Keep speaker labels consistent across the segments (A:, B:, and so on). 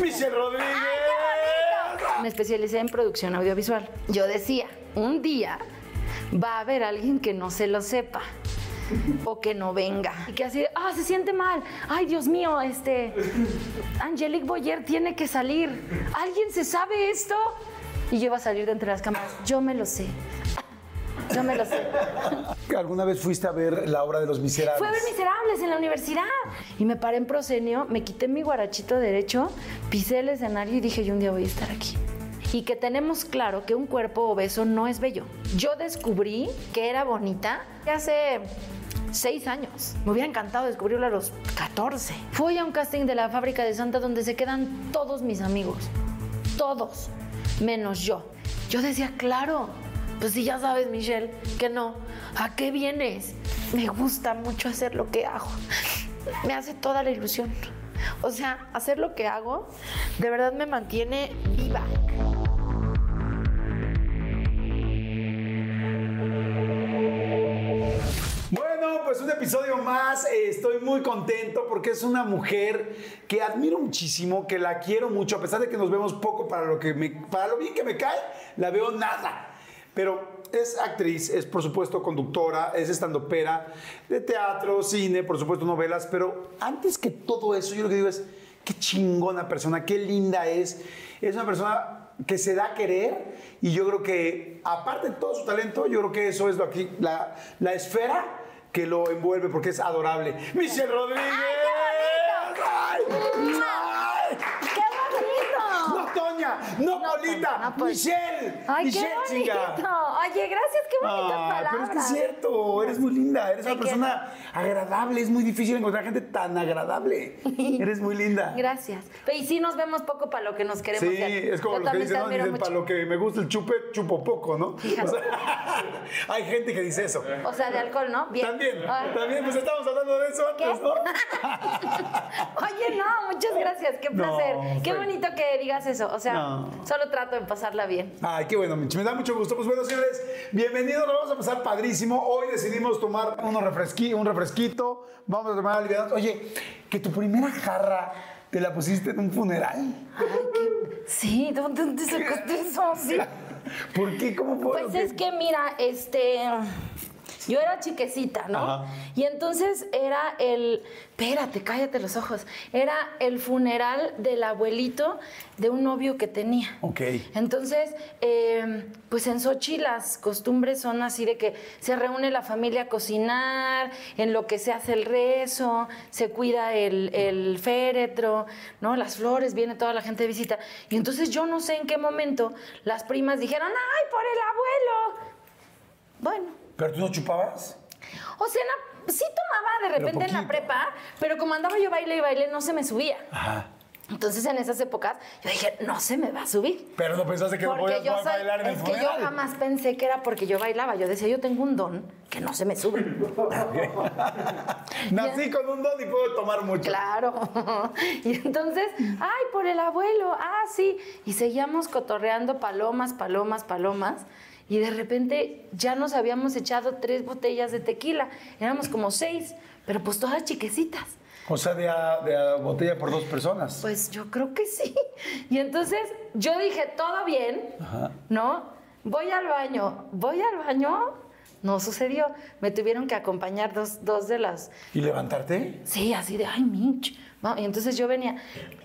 A: Michelle Rodríguez.
B: Me especialicé en producción audiovisual. Yo decía, un día va a haber alguien que no se lo sepa o que no venga. Y que así, ah, se siente mal. Ay, Dios mío, este. Angelique Boyer tiene que salir. ¿Alguien se sabe esto? Y yo iba a salir de entre las cámaras. Yo me lo sé. Yo me lo sé.
A: ¿Alguna vez fuiste a ver la obra de Los Miserables?
B: Fue a ver Miserables en la universidad. Y me paré en proscenio, me quité mi guarachito derecho, pisé el escenario y dije, yo un día voy a estar aquí. Y que tenemos claro que un cuerpo obeso no es bello. Yo descubrí que era bonita hace seis años. Me hubiera encantado descubrirlo a los 14. Fui a un casting de la fábrica de Santa donde se quedan todos mis amigos. Todos. Menos yo. Yo decía, claro. Pues si ya sabes, Michelle, que no. ¿A qué vienes? Me gusta mucho hacer lo que hago. Me hace toda la ilusión. O sea, hacer lo que hago de verdad me mantiene viva.
A: Bueno, pues un episodio más. Estoy muy contento porque es una mujer que admiro muchísimo, que la quiero mucho, a pesar de que nos vemos poco para lo que para lo bien que me cae, la veo nada. Pero es actriz, es por supuesto conductora, es estandopera de teatro, cine, por supuesto novelas, pero antes que todo eso, yo lo que digo es qué chingona persona, qué linda es. Es una persona que se da a querer y yo creo que, aparte de todo su talento, yo creo que eso es lo aquí, la, la esfera que lo envuelve porque es adorable. Michelle Rodríguez. ¡Ay!
B: ¡Qué!
A: No, no,
B: No,
A: Polita,
B: no, pues.
A: Michelle.
B: Ay,
A: Michelle,
B: qué bonito.
A: chinga.
B: Oye, gracias, qué bonitas
A: Ah,
B: palabras.
A: pero es que es cierto, eres muy linda, eres una persona agradable, es muy difícil encontrar gente tan agradable. Eres muy linda.
B: Gracias. Y sí nos vemos poco para lo que nos queremos
A: Sí, es como
B: Yo
A: lo que dicen, Dicen, para lo que me gusta el chupe, chupo poco, ¿no? O sea, hay gente que dice eso.
B: O sea, de alcohol, ¿no? Bien.
A: También,
B: Ay.
A: también, pues estamos hablando de eso antes, ¿no?
B: Oye, no, muchas gracias, qué placer. qué
A: fue-
B: bonito que digas eso. O sea,
A: No.
B: solo trato de pasarla bien.
A: Ay, qué bueno, Mitch. Me da mucho gusto. Pues bueno, señores, bienvenidos. Lo vamos a pasar padrísimo. Hoy decidimos tomar unos refresqui- un refresquito. Vamos a tomar aliviados. Oye, que tu primera jarra te la pusiste en un funeral.
B: Ay, qué... Sí, ¿dónde, dónde sacaste eso? Sí.
A: ¿Por qué? ¿Cómo fue?
B: Pues es que, mira, este. Yo era chiquecita, ¿no?
A: Ajá.
B: Y entonces era el. Espérate, cállate los ojos. Era el funeral del abuelito de un novio que tenía.
A: Ok.
B: Entonces, eh, pues en Sochi las costumbres son así de que se reúne la familia a cocinar, en lo que se hace el rezo, se cuida el, el féretro, ¿no? Las flores, viene toda la gente de visita. Y entonces yo no sé en qué momento las primas dijeron, ¡ay, por el abuelo! Bueno,
A: ¿Pero tú no chupabas?
B: o sea, sí tomaba de repente en la prepa, pero como andaba yo baile y baile, no se me subía.
A: Ajá.
B: Entonces en esas épocas yo dije, no se me va a subir.
A: Pero no pensaste que no podías
B: yo soy,
A: bailar en el
B: es que yo jamás pensé que era porque yo bailaba. Yo decía, yo tengo un don que no se me sube.
A: Nací con un don y puedo tomar mucho.
B: Claro. Y entonces, ay, por el abuelo, ah, sí. Y seguíamos cotorreando palomas, palomas, palomas. Y de repente ya nos habíamos echado tres botellas de tequila. Éramos como seis, pero pues todas chiquecitas.
A: O sea, de a, de a botella por dos personas.
B: Pues yo creo que sí. Y entonces yo dije, todo bien, ¿no? Voy al baño, voy al baño. No sucedió. Me tuvieron que acompañar dos, dos de las...
A: ¿Y levantarte?
B: Sí, así de, ay, Mitch. ¿no? Y entonces yo venía.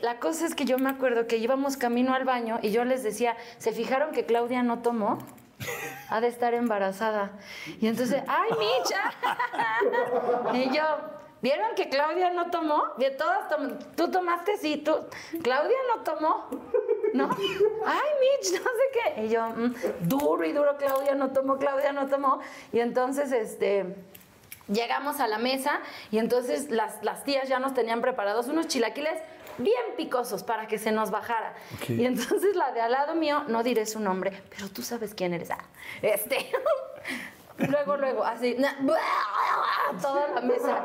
B: La cosa es que yo me acuerdo que íbamos camino al baño y yo les decía, ¿se fijaron que Claudia no tomó? Ha de estar embarazada. Y entonces, ¡ay, Micha! y yo, ¿vieron que Claudia no tomó? Bien, todas tom- ¿Tú tomaste? Sí, tú. Claudia no tomó. ¿No? ¡Ay, Mitch! No sé qué. Y yo, "Mm, duro y duro, Claudia no tomó, Claudia no tomó. Y entonces, este. Llegamos a la mesa y entonces las, las tías ya nos tenían preparados unos chilaquiles bien picosos para que se nos bajara. Y entonces la de al lado mío, no diré su nombre, pero tú sabes quién eres. Ah, este. luego, luego, así, toda la mesa.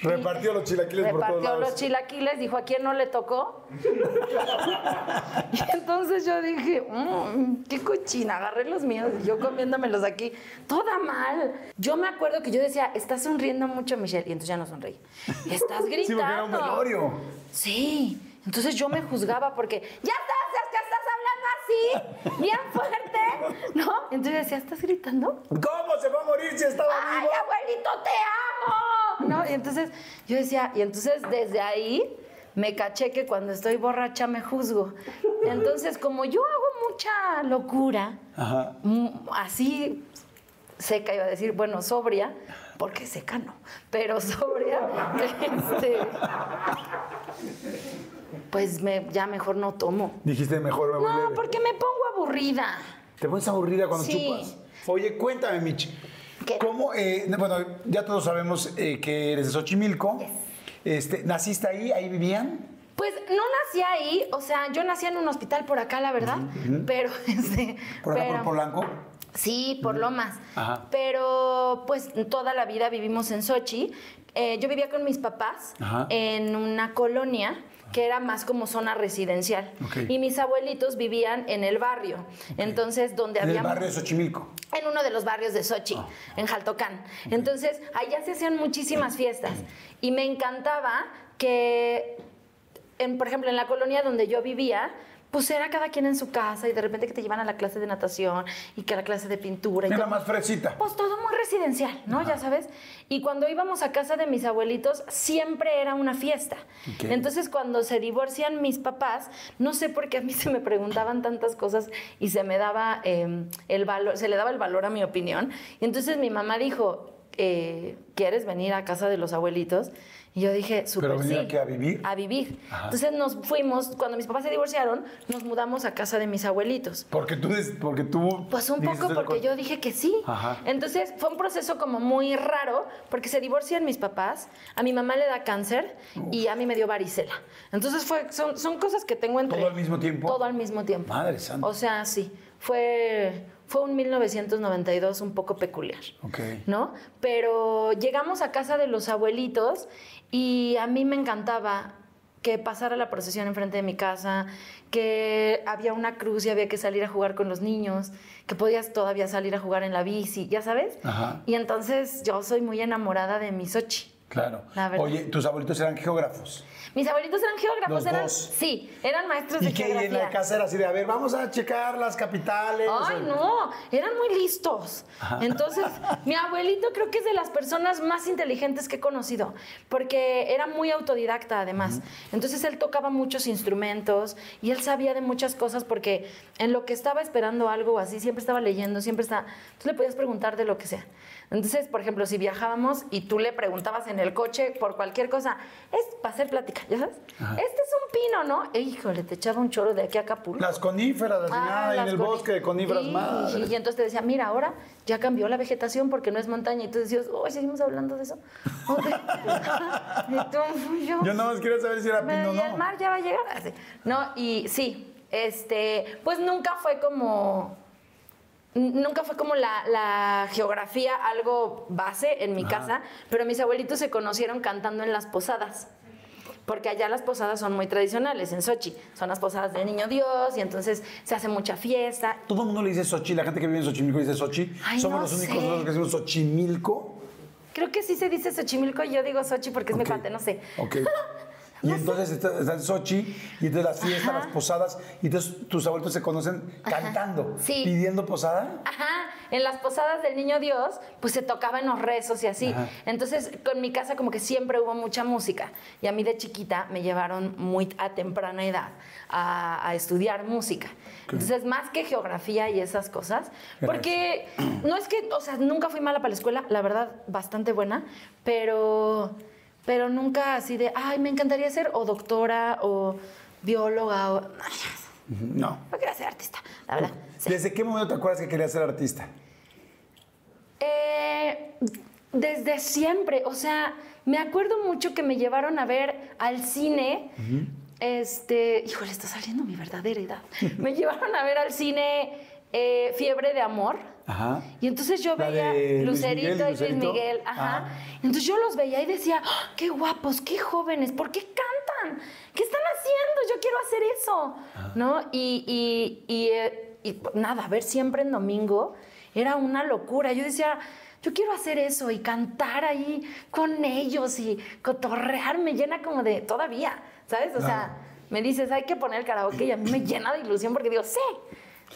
A: Repartió los chilaquiles por todos
B: Repartió
A: lados.
B: los chilaquiles, dijo, ¿a quién no le tocó? y entonces yo dije, "Mm, qué cochina, agarré los míos y yo comiéndomelos aquí, toda mal. Yo me acuerdo que yo decía, estás sonriendo mucho, Michelle, y entonces ya no sonreí. Estás gritando.
A: Sí, porque era un velorio.
B: Sí. Entonces yo me juzgaba porque, ya estás, es que estás hablando así, bien fuerte, ¿no? Entonces decía, ¿estás gritando?
A: ¿Cómo se va a morir si estaba
B: ¡Ay,
A: vivo?
B: abuelito, te amo! ¿No? Y entonces yo decía, y entonces desde ahí me caché que cuando estoy borracha me juzgo. Entonces, como yo hago mucha locura,
A: Ajá.
B: mm, así seca, iba a decir, bueno, sobria, porque seca no, pero sobria, este, pues me, ya mejor no tomo.
A: Dijiste mejor me voy
B: No,
A: leve.
B: porque me pongo aburrida.
A: ¿Te pones aburrida cuando
B: Sí.
A: chupas? Oye, cuéntame, Michi.
B: ¿Qué?
A: ¿Cómo, eh, bueno, ya todos sabemos eh, que eres de Xochimilco. Este, ¿Naciste ahí? ¿Ahí vivían?
B: Pues no nací ahí, o sea, yo nací en un hospital por acá, la verdad, pero este,
A: ¿Por acá
B: pero-
A: por Polanco?
B: Sí, por Lomas.
A: Ajá.
B: Pero pues toda la vida vivimos en Sochi. Eh, yo vivía con mis papás
A: Ajá.
B: en una colonia que era más como zona residencial. Y mis abuelitos vivían en el barrio. Entonces, donde
A: En el
B: había
A: barrio de Xochimilco.
B: en uno de los barrios de Sochi,
A: Ah.
B: en Jaltocán. Entonces, allá se hacían muchísimas fiestas y me encantaba que, en, por ejemplo, en la colonia donde yo vivía, pues era cada quien en su casa y de repente que te llevan a la clase de natación y que a la clase de pintura. Y
A: Era
B: todo.
A: más fresita.
B: Pues todo muy residencial, ¿no? Ya sabes. Y cuando íbamos a casa de mis abuelitos, siempre era una fiesta. Entonces, cuando se divorcian mis papás, no sé por qué a mí se me preguntaban tantas cosas y se me daba eh, el valor, se le daba el valor a mi opinión. Y entonces mi mamá dijo, eh, ¿quieres venir a casa de los abuelitos? Y yo dije, súper
A: ¿Pero venir
B: sí.
A: a vivir?
B: A vivir.
A: Ajá.
B: Entonces nos fuimos, cuando mis papás se divorciaron, nos mudamos a casa de mis abuelitos.
A: Porque tú, porque tú
B: Pues un poco porque yo dije que sí.
A: Ajá.
B: Entonces fue un proceso como muy raro porque se divorcian mis papás, a mi mamá le da cáncer y a mí me dio varicela. Entonces fue, son, son cosas que tengo entre...
A: ¿Todo al mismo tiempo?
B: Todo al mismo tiempo.
A: Madre santa.
B: O sea, sí. Fue, fue un 1992 un poco peculiar.
A: Ok.
B: ¿no? Pero llegamos a casa de los abuelitos y a mí me encantaba que pasara la procesión enfrente de mi casa, que había una cruz y había que salir a jugar con los niños, que podías todavía salir a jugar en la bici, ¿ya sabes?
A: Ajá.
B: Y entonces yo soy muy enamorada de mi Sochi.
A: Claro.
B: La.
A: Oye, tus abuelitos eran geógrafos.
B: Mis abuelitos eran geógrafos,
A: Los
B: eran,
A: dos.
B: sí, eran maestros de
A: ¿Y qué y
B: geografía.
A: en la casa era así de, a ver, vamos a checar las capitales?
B: Ay, no, eran muy listos. Entonces, mi abuelito creo que es de las personas más inteligentes que he conocido, porque era muy autodidacta además. Entonces, él tocaba muchos instrumentos y él sabía de muchas cosas porque en lo que estaba esperando algo así, siempre estaba leyendo, siempre estaba... Tú le podías preguntar de lo que sea. Entonces, por ejemplo, si viajábamos y tú le preguntabas en el coche por cualquier cosa, es para hacer plática, ¿ya sabes? Este es un pino, ¿no? E, híjole, te echaba un choro de aquí a Acapulco.
A: Las coníferas, las
B: Ah,
A: en
B: las
A: el bosque de coníferas,
B: Sí,
A: madre.
B: Y, entonces te decía, mira, ahora ya cambió la vegetación porque no es montaña. Y tú decías, oh, seguimos hablando de eso. Ok. y tú, yo,
A: Yo nada más quería saber si era pino o
B: y el
A: no.
B: mar ya va a llegar. Así. No, y sí, este, pues nunca fue como. Nunca fue como la, la geografía algo base en mi casa, pero mis abuelitos se conocieron cantando en las posadas. Porque allá las posadas son muy tradicionales, en Sochi. Son las posadas del Niño Dios y entonces se hace mucha fiesta.
A: Todo el mundo le dice Sochi, la gente que vive en Xochimilco dice Sochi.
B: Ay,
A: Somos
B: no
A: los únicos nosotros que decimos Xochimilco.
B: Creo que sí se dice Xochimilco y yo digo Sochi porque es mi cuate, no sé.
A: Ok. Y entonces está, está en Sochi, y entonces las fiestas,
B: Ajá.
A: las posadas, y entonces tus abuelitos se conocen cantando,
B: Sí.
A: pidiendo posada.
B: Ajá, en las posadas del Niño Dios, pues se tocaban los rezos y así.
A: Ajá.
B: Entonces, con mi casa como que siempre hubo mucha música. Y a mí de chiquita me llevaron muy a temprana edad a, a estudiar música. Entonces, más que geografía y esas cosas, porque no es que, o sea, nunca fui mala para la escuela, la verdad, bastante buena, pero, pero nunca así de, ay, me encantaría ser o doctora o bióloga o...
A: No.
B: No quería ser artista, la verdad. Sí.
A: ¿Desde qué momento te acuerdas que querías ser artista?
B: Eh, desde siempre, o sea, me acuerdo mucho que me llevaron a ver al cine. Este, híjole, está saliendo mi verdadera edad. me llevaron a ver al cine eh, Fiebre de Amor.
A: Ajá.
B: Y entonces yo
A: La
B: veía Lucerito
A: Miguel y
B: Luis
A: Lucerito.
B: Miguel, ajá.
A: Ajá.
B: Entonces yo los veía y decía, ¡Ah, qué guapos, qué jóvenes, ¿por qué cantan? ¿Qué están haciendo? Yo quiero hacer eso, ¿no? Y, y, y, eh, y, nada, ver siempre en domingo era una locura. Yo decía, yo quiero hacer eso y cantar ahí con ellos y cotorrear me llena como de, todavía, ¿sabes? O sea, me dices, hay que poner el karaoke y a mí me llena de ilusión porque digo, sí,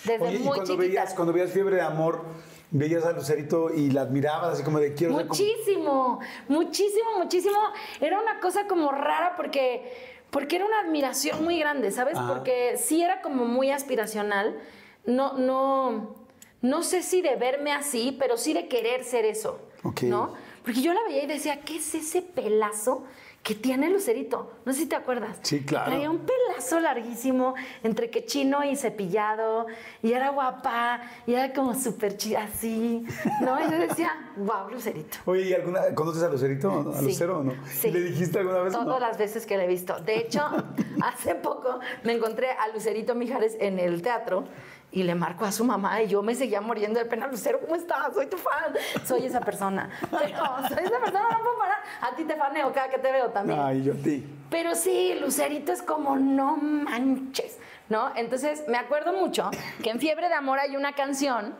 B: desde
A: Oye, y
B: muy
A: cuando
B: chiquita.
A: veías, cuando veías Fiebre de Amor, veías a Lucerito y la admirabas así como de quiero.
B: Muchísimo, muchísimo, muchísimo. Era una cosa como rara porque, porque era una admiración muy grande, ¿sabes?
A: Ajá.
B: Porque sí era como muy aspiracional. No, no, no sé si de verme así, pero sí de querer ser eso.
A: Ok.
B: ¿No? Porque yo la veía y decía, ¿qué es ese pelazo? Que tiene Lucerito, no sé si te acuerdas.
A: Sí, claro.
B: Traía un pelazo larguísimo, entre que chino y cepillado, y era guapa, y era como súper chida así, ¿no? Y yo decía, wow, Lucerito.
A: Oye, ¿y alguna, ¿conoces a Lucerito? ¿A
B: Sí.
A: Lucero o no?
B: Sí.
A: ¿Y ¿Le dijiste alguna vez?
B: Todas
A: no?
B: las veces que la he visto. De hecho, hace poco me encontré a Lucerito Mijares en el teatro y le marco a su mamá y yo me seguía muriendo de pena. Lucero, ¿cómo estás? Soy tu fan. Soy esa persona. Pero soy esa persona, no puedo parar. A ti te faneo cada que te veo también.
A: Ay, yo a ti.
B: Pero sí, Lucerito es como no manches, ¿no? Entonces me acuerdo mucho que en Fiebre de Amor hay una canción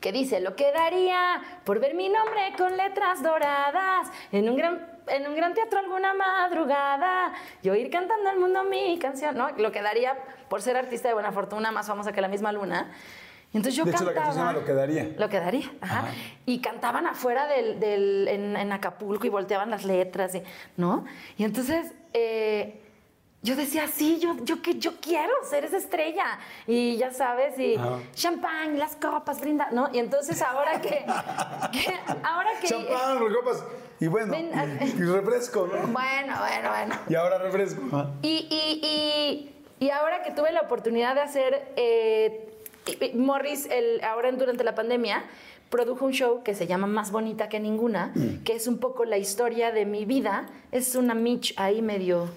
B: que dice, lo que daría por ver mi nombre con letras doradas en un gran, en un gran teatro alguna madrugada y oír cantando al mundo mi canción, ¿no? Lo que daría por ser artista de buena fortuna, más famosa que la misma luna. Y entonces yo
A: De hecho, la
B: cantaba...
A: canción se llama Lo que daría.
B: Lo que daría, ajá.
A: Ajá.
B: Y cantaban afuera del, del- en, en Acapulco y volteaban las letras, y- ¿no? Y entonces eh, yo decía, sí, yo, yo, que, yo quiero ser esa estrella. Y ya sabes, y
A: Ajá.
B: champán, las copas, brinda, ¿no? Y entonces ahora que... que- ahora que...
A: Champán, copas. Y bueno,
B: Ven,
A: y, y refresco, ¿no?
B: Bueno, bueno, bueno.
A: Y ahora refresco. Ajá.
B: Y, y- y- y ahora que tuve la oportunidad de hacer, eh, Morris, el, ahora en- durante la pandemia, produjo un show que se llama Más Bonita que Ninguna, que es un poco la historia de mi vida. Es una Mitch ahí medio,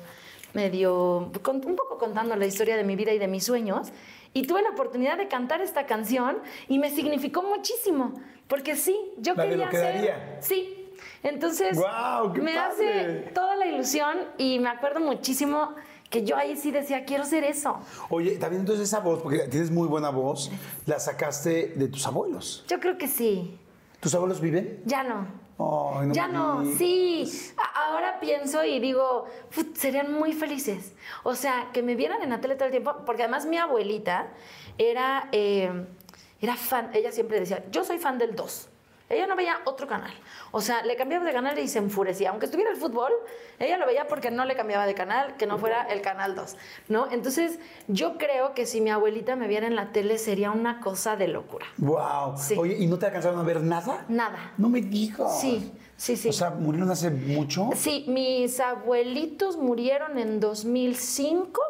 B: medio, con- un poco contando la historia de mi vida y de mis sueños. Y tuve la oportunidad de cantar esta canción y me significó muchísimo, porque sí, yo
A: La de
B: quería
A: Lo que
B: hacer...
A: daría.
B: Sí. Entonces,
A: ¡Guau, qué
B: me
A: padre!
B: hace toda la ilusión y me acuerdo muchísimo que yo ahí sí decía, quiero ser eso.
A: Oye, también entonces esa voz, porque tienes muy buena voz, la sacaste de tus abuelos.
B: Yo creo que sí.
A: ¿Tus abuelos viven?
B: Ya no. Ya no,
A: digas.
B: sí. Ahora pienso y digo, "Put, serían muy felices. O sea, que me vieran en la tele todo el tiempo, porque además mi abuelita era, eh, era fan, ella siempre decía, yo soy fan del 2. Ella no veía otro canal. O sea, le cambiaba de canal y se enfurecía. Aunque estuviera el fútbol, ella lo veía porque no le cambiaba de canal, que no fuera el canal 2. ¿no? Entonces, yo creo que si mi abuelita me viera en la tele sería una cosa de locura.
A: Wow.
B: Sí.
A: Oye, ¿y no te alcanzaron a ver nada?
B: Nada.
A: No me digas.
B: Sí, sí, sí.
A: O sea, murieron hace mucho.
B: Sí, mis abuelitos murieron en 2005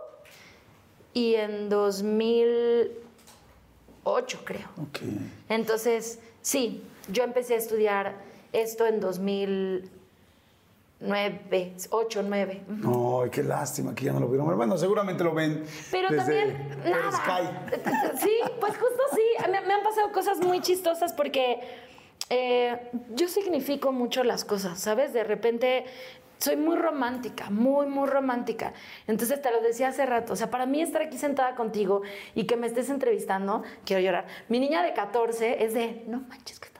B: y en 2008, creo.
A: Ok.
B: Entonces, sí, yo empecé a estudiar esto en 2009, 8, 9.
A: Ay, qué lástima que ya no lo vieron. Bueno, seguramente lo ven.
B: Pero
A: desde
B: también, nada.
A: Sky.
B: Sí, pues justo sí. Me, me han pasado cosas muy chistosas porque eh, yo significo mucho las cosas, ¿sabes? De repente soy muy romántica, muy, muy romántica. Entonces te lo decía hace rato. O sea, para mí estar aquí sentada contigo y que me estés entrevistando, quiero llorar. Mi niña de 14 es de, no manches que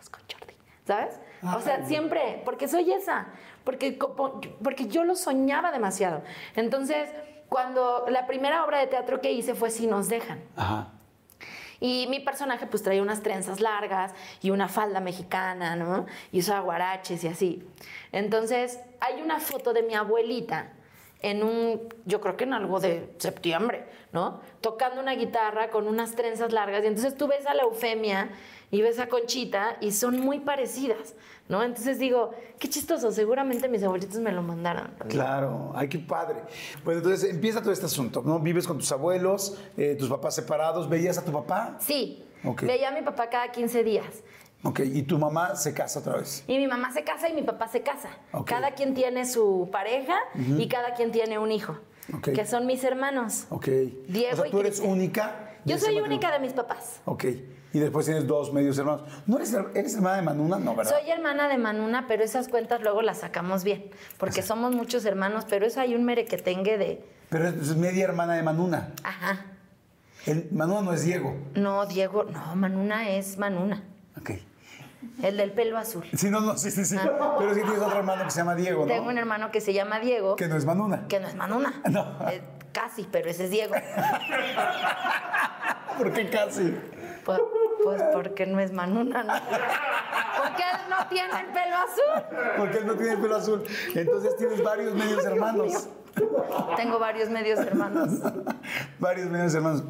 B: ¿sabes? O sea, siempre, porque soy esa, porque, porque yo lo soñaba demasiado. Entonces, cuando la primera obra de teatro que hice fue Si nos dejan.
A: Ajá.
B: Y mi personaje pues traía unas trenzas largas y una falda mexicana, ¿no? Y usaba guaraches y así. Entonces, hay una foto de mi abuelita en un, yo creo que en algo de septiembre, ¿no? Tocando una guitarra con unas trenzas largas. Y entonces tú ves a la Eufemia y ves a Conchita y son muy parecidas, ¿no? Entonces digo, qué chistoso, seguramente mis abuelitos me lo mandaron.
A: Claro, ay, qué padre. Bueno, entonces empieza todo este asunto, ¿no? Vives con tus abuelos, eh, tus papás separados, ¿veías a tu papá?
B: Sí,
A: Ok.
B: veía a mi papá cada 15 días.
A: Ok, y tu mamá se casa otra vez.
B: Y mi mamá se casa y mi papá se casa.
A: Ok.
B: Cada quien tiene su pareja y cada quien tiene un hijo,
A: Ok.
B: que son mis hermanos.
A: Ok.
B: Diego
A: o sea,
B: y
A: tú eres única.
B: Yo soy única de mis papás.
A: Ok. Y después tienes dos medios hermanos. ¿No eres, eres hermana de Manuna? No, ¿verdad?
B: Soy hermana de Manuna, pero esas cuentas luego las sacamos bien, porque somos muchos hermanos, pero eso hay un merequetengue de...
A: Pero es, media hermana de Manuna.
B: Ajá.
A: El, Manuna no es Diego.
B: No, Diego, no, Manuna es Manuna,
A: Ok.
B: el del pelo azul.
A: Sí, no, no, sí, sí, sí. Pero que tienes otro hermano que se llama Diego, ¿no?
B: Tengo un hermano que se llama Diego,
A: Que no es Manuna.
B: que no es Manuna.
A: No.
B: Eh, casi, pero ese es Diego.
A: ¿Por qué casi?
B: Pues, pues porque no es Manuna, ¿no? Porque él no tiene el pelo azul.
A: Porque él no tiene el pelo azul. Entonces tienes varios medios hermanos.
B: Tengo varios medios hermanos.
A: varios medios hermanos.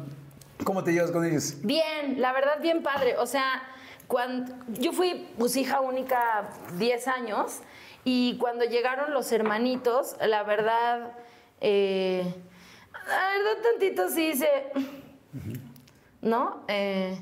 A: ¿Cómo te llevas con ellos?
B: Bien, la verdad, bien padre. O sea, cuando yo fui pues hija única 10 años y cuando llegaron los hermanitos, la verdad, eh, la verdad tantito sí hice, ¿no? Eh,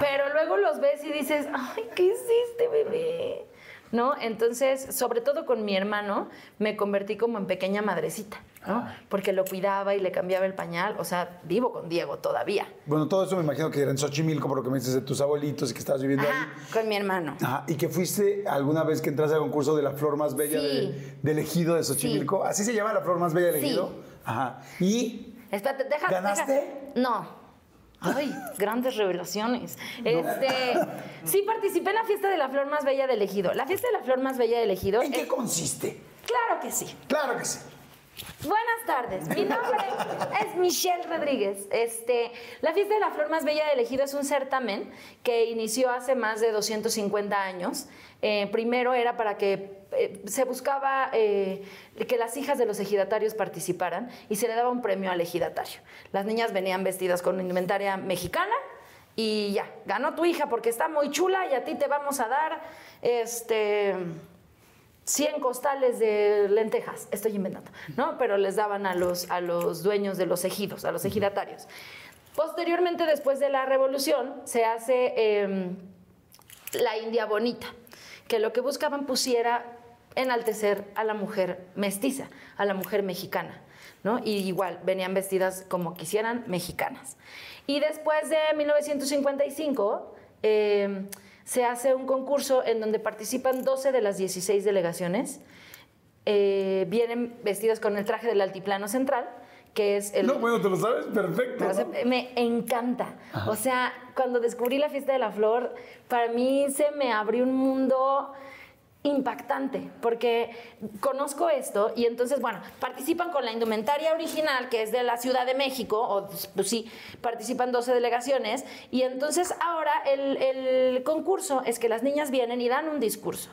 B: pero luego los ves y dices, ay, ¿qué hiciste, bebé? ¿No? Entonces, sobre todo con mi hermano, me convertí como en pequeña madrecita, ¿no? Porque lo cuidaba y le cambiaba el pañal. O sea, vivo con Diego todavía.
A: Bueno, todo eso me imagino que era en Xochimilco, por lo que me dices de tus abuelitos y que estabas viviendo
B: Ajá,
A: ahí.
B: con mi hermano.
A: Ajá, y que fuiste alguna vez que entraste al concurso de la flor más bella
B: Sí.
A: de, del ejido de Xochimilco. ¿Así se llama la flor más bella del
B: Sí.
A: ejido? Ajá. Y
B: Espérate, deja.
A: ¿Ganaste?
B: deja- No. Ay, grandes revelaciones. Este, sí participé en la fiesta de la flor más bella del ejido. La fiesta de la flor más bella del ejido.
A: ¿en qué consiste?
B: claro que sí.
A: Claro que sí.
B: Buenas tardes, mi nombre es Michelle Rodríguez. Este, la fiesta de la flor más bella del ejido es un certamen que inició hace más de 250 años. Eh, primero era para que eh, se buscaba eh, que las hijas de los ejidatarios participaran y se le daba un premio al ejidatario. Las niñas venían vestidas con indumentaria mexicana y ya, ganó tu hija porque está muy chula y a ti te vamos a dar este 100 costales de lentejas, estoy inventando, ¿no? Pero les daban a los, a los dueños de los ejidos, a los ejidatarios. Posteriormente, después de la revolución, se hace eh, la India Bonita, que lo que buscaban pusiera enaltecer a la mujer mestiza, a la mujer mexicana, ¿no? Y igual, venían vestidas como quisieran, mexicanas. Y después de 1955, eh, se hace un concurso en donde participan 12 de las 16 delegaciones. Eh, vienen vestidas con el traje del altiplano central, que es el...
A: No, bueno, te lo sabes perfecto.
B: Me encanta. O sea, cuando descubrí la fiesta de la flor, para mí se me abrió un mundo impactante, porque conozco esto y entonces, bueno, participan con la indumentaria original, que es de la Ciudad de México, o pues sí, participan 12 delegaciones, y entonces ahora el, el concurso es que las niñas vienen y dan un discurso.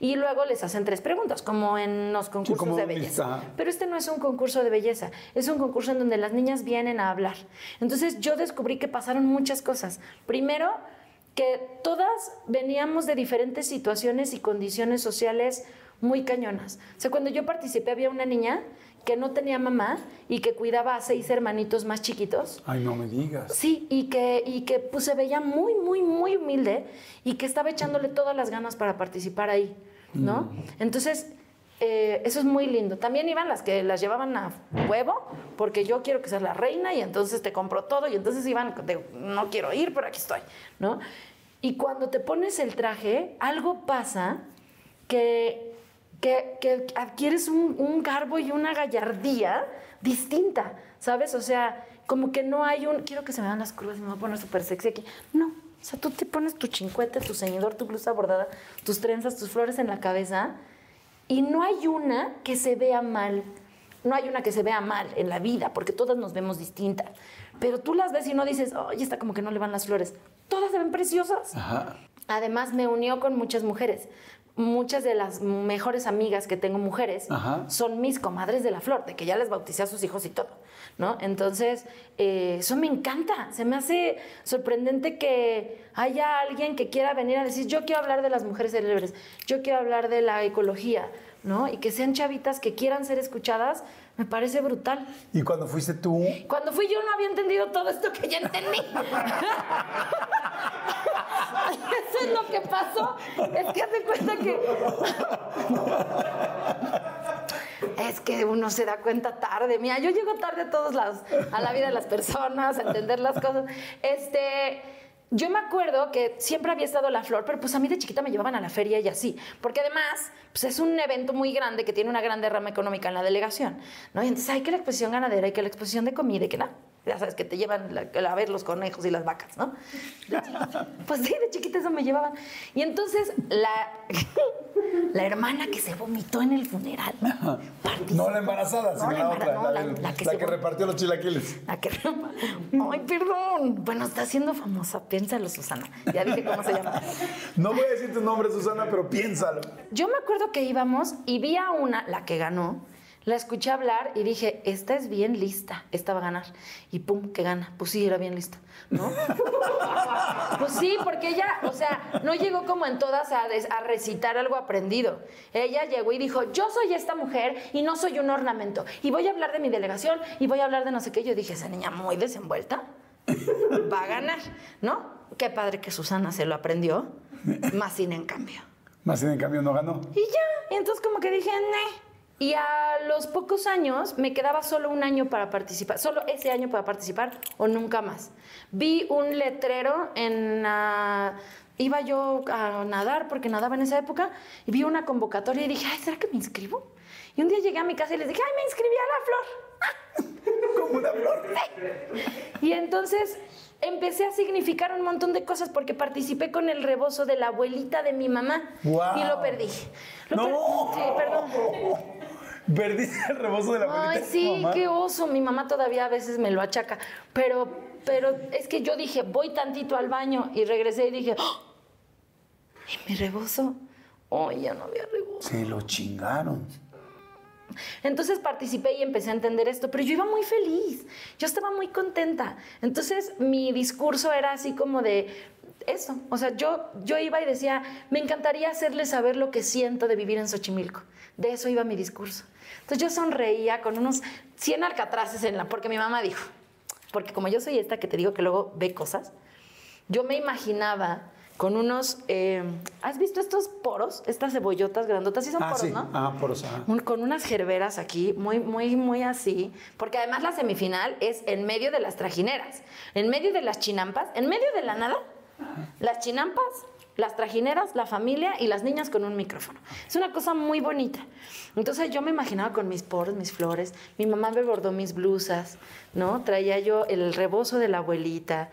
B: Y luego les hacen tres preguntas, como en los concursos de belleza. Pero este no es un concurso de belleza, es un concurso en donde las niñas vienen a hablar. Entonces yo descubrí que pasaron muchas cosas. Primero, que todas veníamos de diferentes situaciones y condiciones sociales muy cañonas. O sea, cuando yo participé había una niña que no tenía mamá y que cuidaba a seis hermanitos más chiquitos.
A: Ay, no me digas.
B: Sí, y que, y que pues, se veía muy, muy, muy humilde y que estaba echándole todas las ganas para participar ahí, ¿no? Entonces, eh, eso es muy lindo. También iban las que las llevaban a huevo, porque yo quiero que seas la reina y entonces te compro todo y entonces iban de, no quiero ir, pero aquí estoy, ¿no? Y cuando te pones el traje, algo pasa que, que, adquieres un, un garbo y una gallardía distinta, ¿sabes? O sea, como que no hay un, quiero que se me vean las curvas, me voy a poner súper sexy aquí. No, o sea, tú te pones tu chincuete, tu ceñidor, tu blusa bordada, tus trenzas, tus flores en la cabeza y no hay una que se vea mal. No hay una que se vea mal en la vida, porque todas nos vemos distintas. Pero tú las ves y no dices, oye, está como que no le van las flores. Todas se ven preciosas.
A: Ajá.
B: Además, me unió con muchas mujeres. Muchas de las mejores amigas que tengo mujeres
A: Ajá.
B: son mis comadres de la flor, de que ya les bauticé a sus hijos y todo, ¿no? Entonces, eh, eso me encanta. Se me hace sorprendente que haya alguien que quiera venir a decir, yo quiero hablar de las mujeres célebres, yo quiero hablar de la ecología, ¿no? Y que sean chavitas que quieran ser escuchadas, me parece brutal.
A: Y cuando fuiste tú,
B: Cuando fui yo no había entendido todo esto que ya entendí. Eso es lo que pasó. Es que hace cuenta que. Es que uno se da cuenta tarde. Mira, yo llego tarde a todos lados, a la vida de las personas, a entender las cosas. Este. Yo me acuerdo que siempre había estado la flor, pero pues a mí de chiquita me llevaban a la feria y así, porque además pues es un evento muy grande que tiene una gran derrama económica en la delegación, ¿no? Y entonces hay que la exposición ganadera y que la exposición de comida y que nada. Ya sabes que te llevan la- a ver los conejos y las vacas, ¿no? Pues sí, de chiquita eso me llevaban. Y entonces la, la hermana que se vomitó en el funeral. participó.
A: No la embarazada,
B: No,
A: sino
B: la
A: otra,
B: no,
A: la,
B: que
A: repartió los chilaquiles.
B: La que... Ay, perdón. Bueno, está siendo famosa. Piénsalo, Susana. Ya dije cómo se llama.
A: No voy a decir tu nombre, Susana, pero piénsalo.
B: Yo me acuerdo que íbamos y vi a una, la que ganó, la escuché hablar y dije, esta es bien lista, esta va a ganar. Y pum, que gana. Pues sí, era bien lista, ¿no? pues sí, porque ella, o sea, no llegó como en todas a, a recitar algo aprendido. Ella llegó y dijo, yo soy esta mujer y no soy un ornamento. Y voy a hablar de mi delegación y voy a hablar de no sé qué. Yo dije, esa niña muy desenvuelta va a ganar, ¿no? Qué padre que Susana se lo aprendió, más sin en cambio.
A: Más sin en cambio no ganó.
B: Y ya, y entonces como que dije, "Neh". Y a los pocos años me quedaba solo un año para participar, solo ese año para participar o nunca más. Vi un letrero en... ah, iba yo a nadar porque nadaba en esa época y vi una convocatoria y dije, ay, ¿será que me inscribo? Y un día llegué a mi casa y les dije, ay, me inscribí a la flor.
A: Como una flor.
B: Y entonces empecé a significar un montón de cosas porque participé con el rebozo de la abuelita de mi mamá
A: ¡Guau!
B: y lo perdí. Lo
A: ¡No!
B: per- Sí, perdón.
A: Perdiste el rebozo de la abuelita
B: Ay,
A: de
B: sí,
A: mamá.
B: qué oso. Mi mamá todavía a veces me lo achaca. Pero, pero es que yo dije, voy tantito al baño y regresé y dije, ¡Ah! ¿y mi rebozo? Oh, ya no había rebozo.
A: Se lo chingaron.
B: Entonces participé y empecé a entender esto, pero yo iba muy feliz, yo estaba muy contenta. Entonces mi discurso era así como de eso, o sea, yo, yo iba y decía, me encantaría hacerles saber lo que siento de vivir en Xochimilco. De eso iba mi discurso. Entonces yo sonreía con unos 100 alcatraces en la, porque mi mamá dijo, porque como yo soy esta que te digo que luego ve cosas, yo me imaginaba con unos, eh, ¿has visto estos poros? Estas cebollotas grandotas, sí son
A: Ah,
B: poros,
A: sí.
B: ¿no?
A: Ah, por eso. ah.
B: Un- con unas gerberas aquí, muy, muy, muy así, porque además la semifinal es en medio de las trajineras, en medio de las chinampas, en medio de la nada, las chinampas, las trajineras, la familia y las niñas con un micrófono. Es una cosa muy bonita. Entonces yo me imaginaba con mis poros, mis flores, mi mamá me bordó mis blusas, ¿no? Traía yo el rebozo de la abuelita.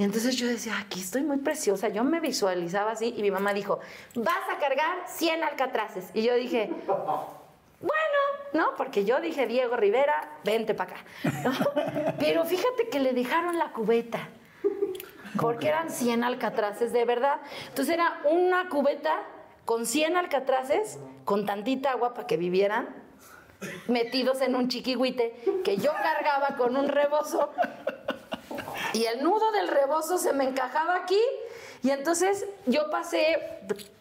B: Y entonces yo decía, aquí estoy muy preciosa. Yo me visualizaba así y mi mamá dijo, vas a cargar 100 alcatraces. Y yo dije, bueno, ¿no? Porque yo dije, Diego Rivera, vente para acá. Pero fíjate que le dejaron la cubeta. Porque eran 100 alcatraces de verdad. Entonces era una cubeta con 100 alcatraces, con tantita agua para que vivieran, metidos en un chiquihuite que yo cargaba con un rebozo. Y el nudo del rebozo se me encajaba aquí. Y entonces yo pasé,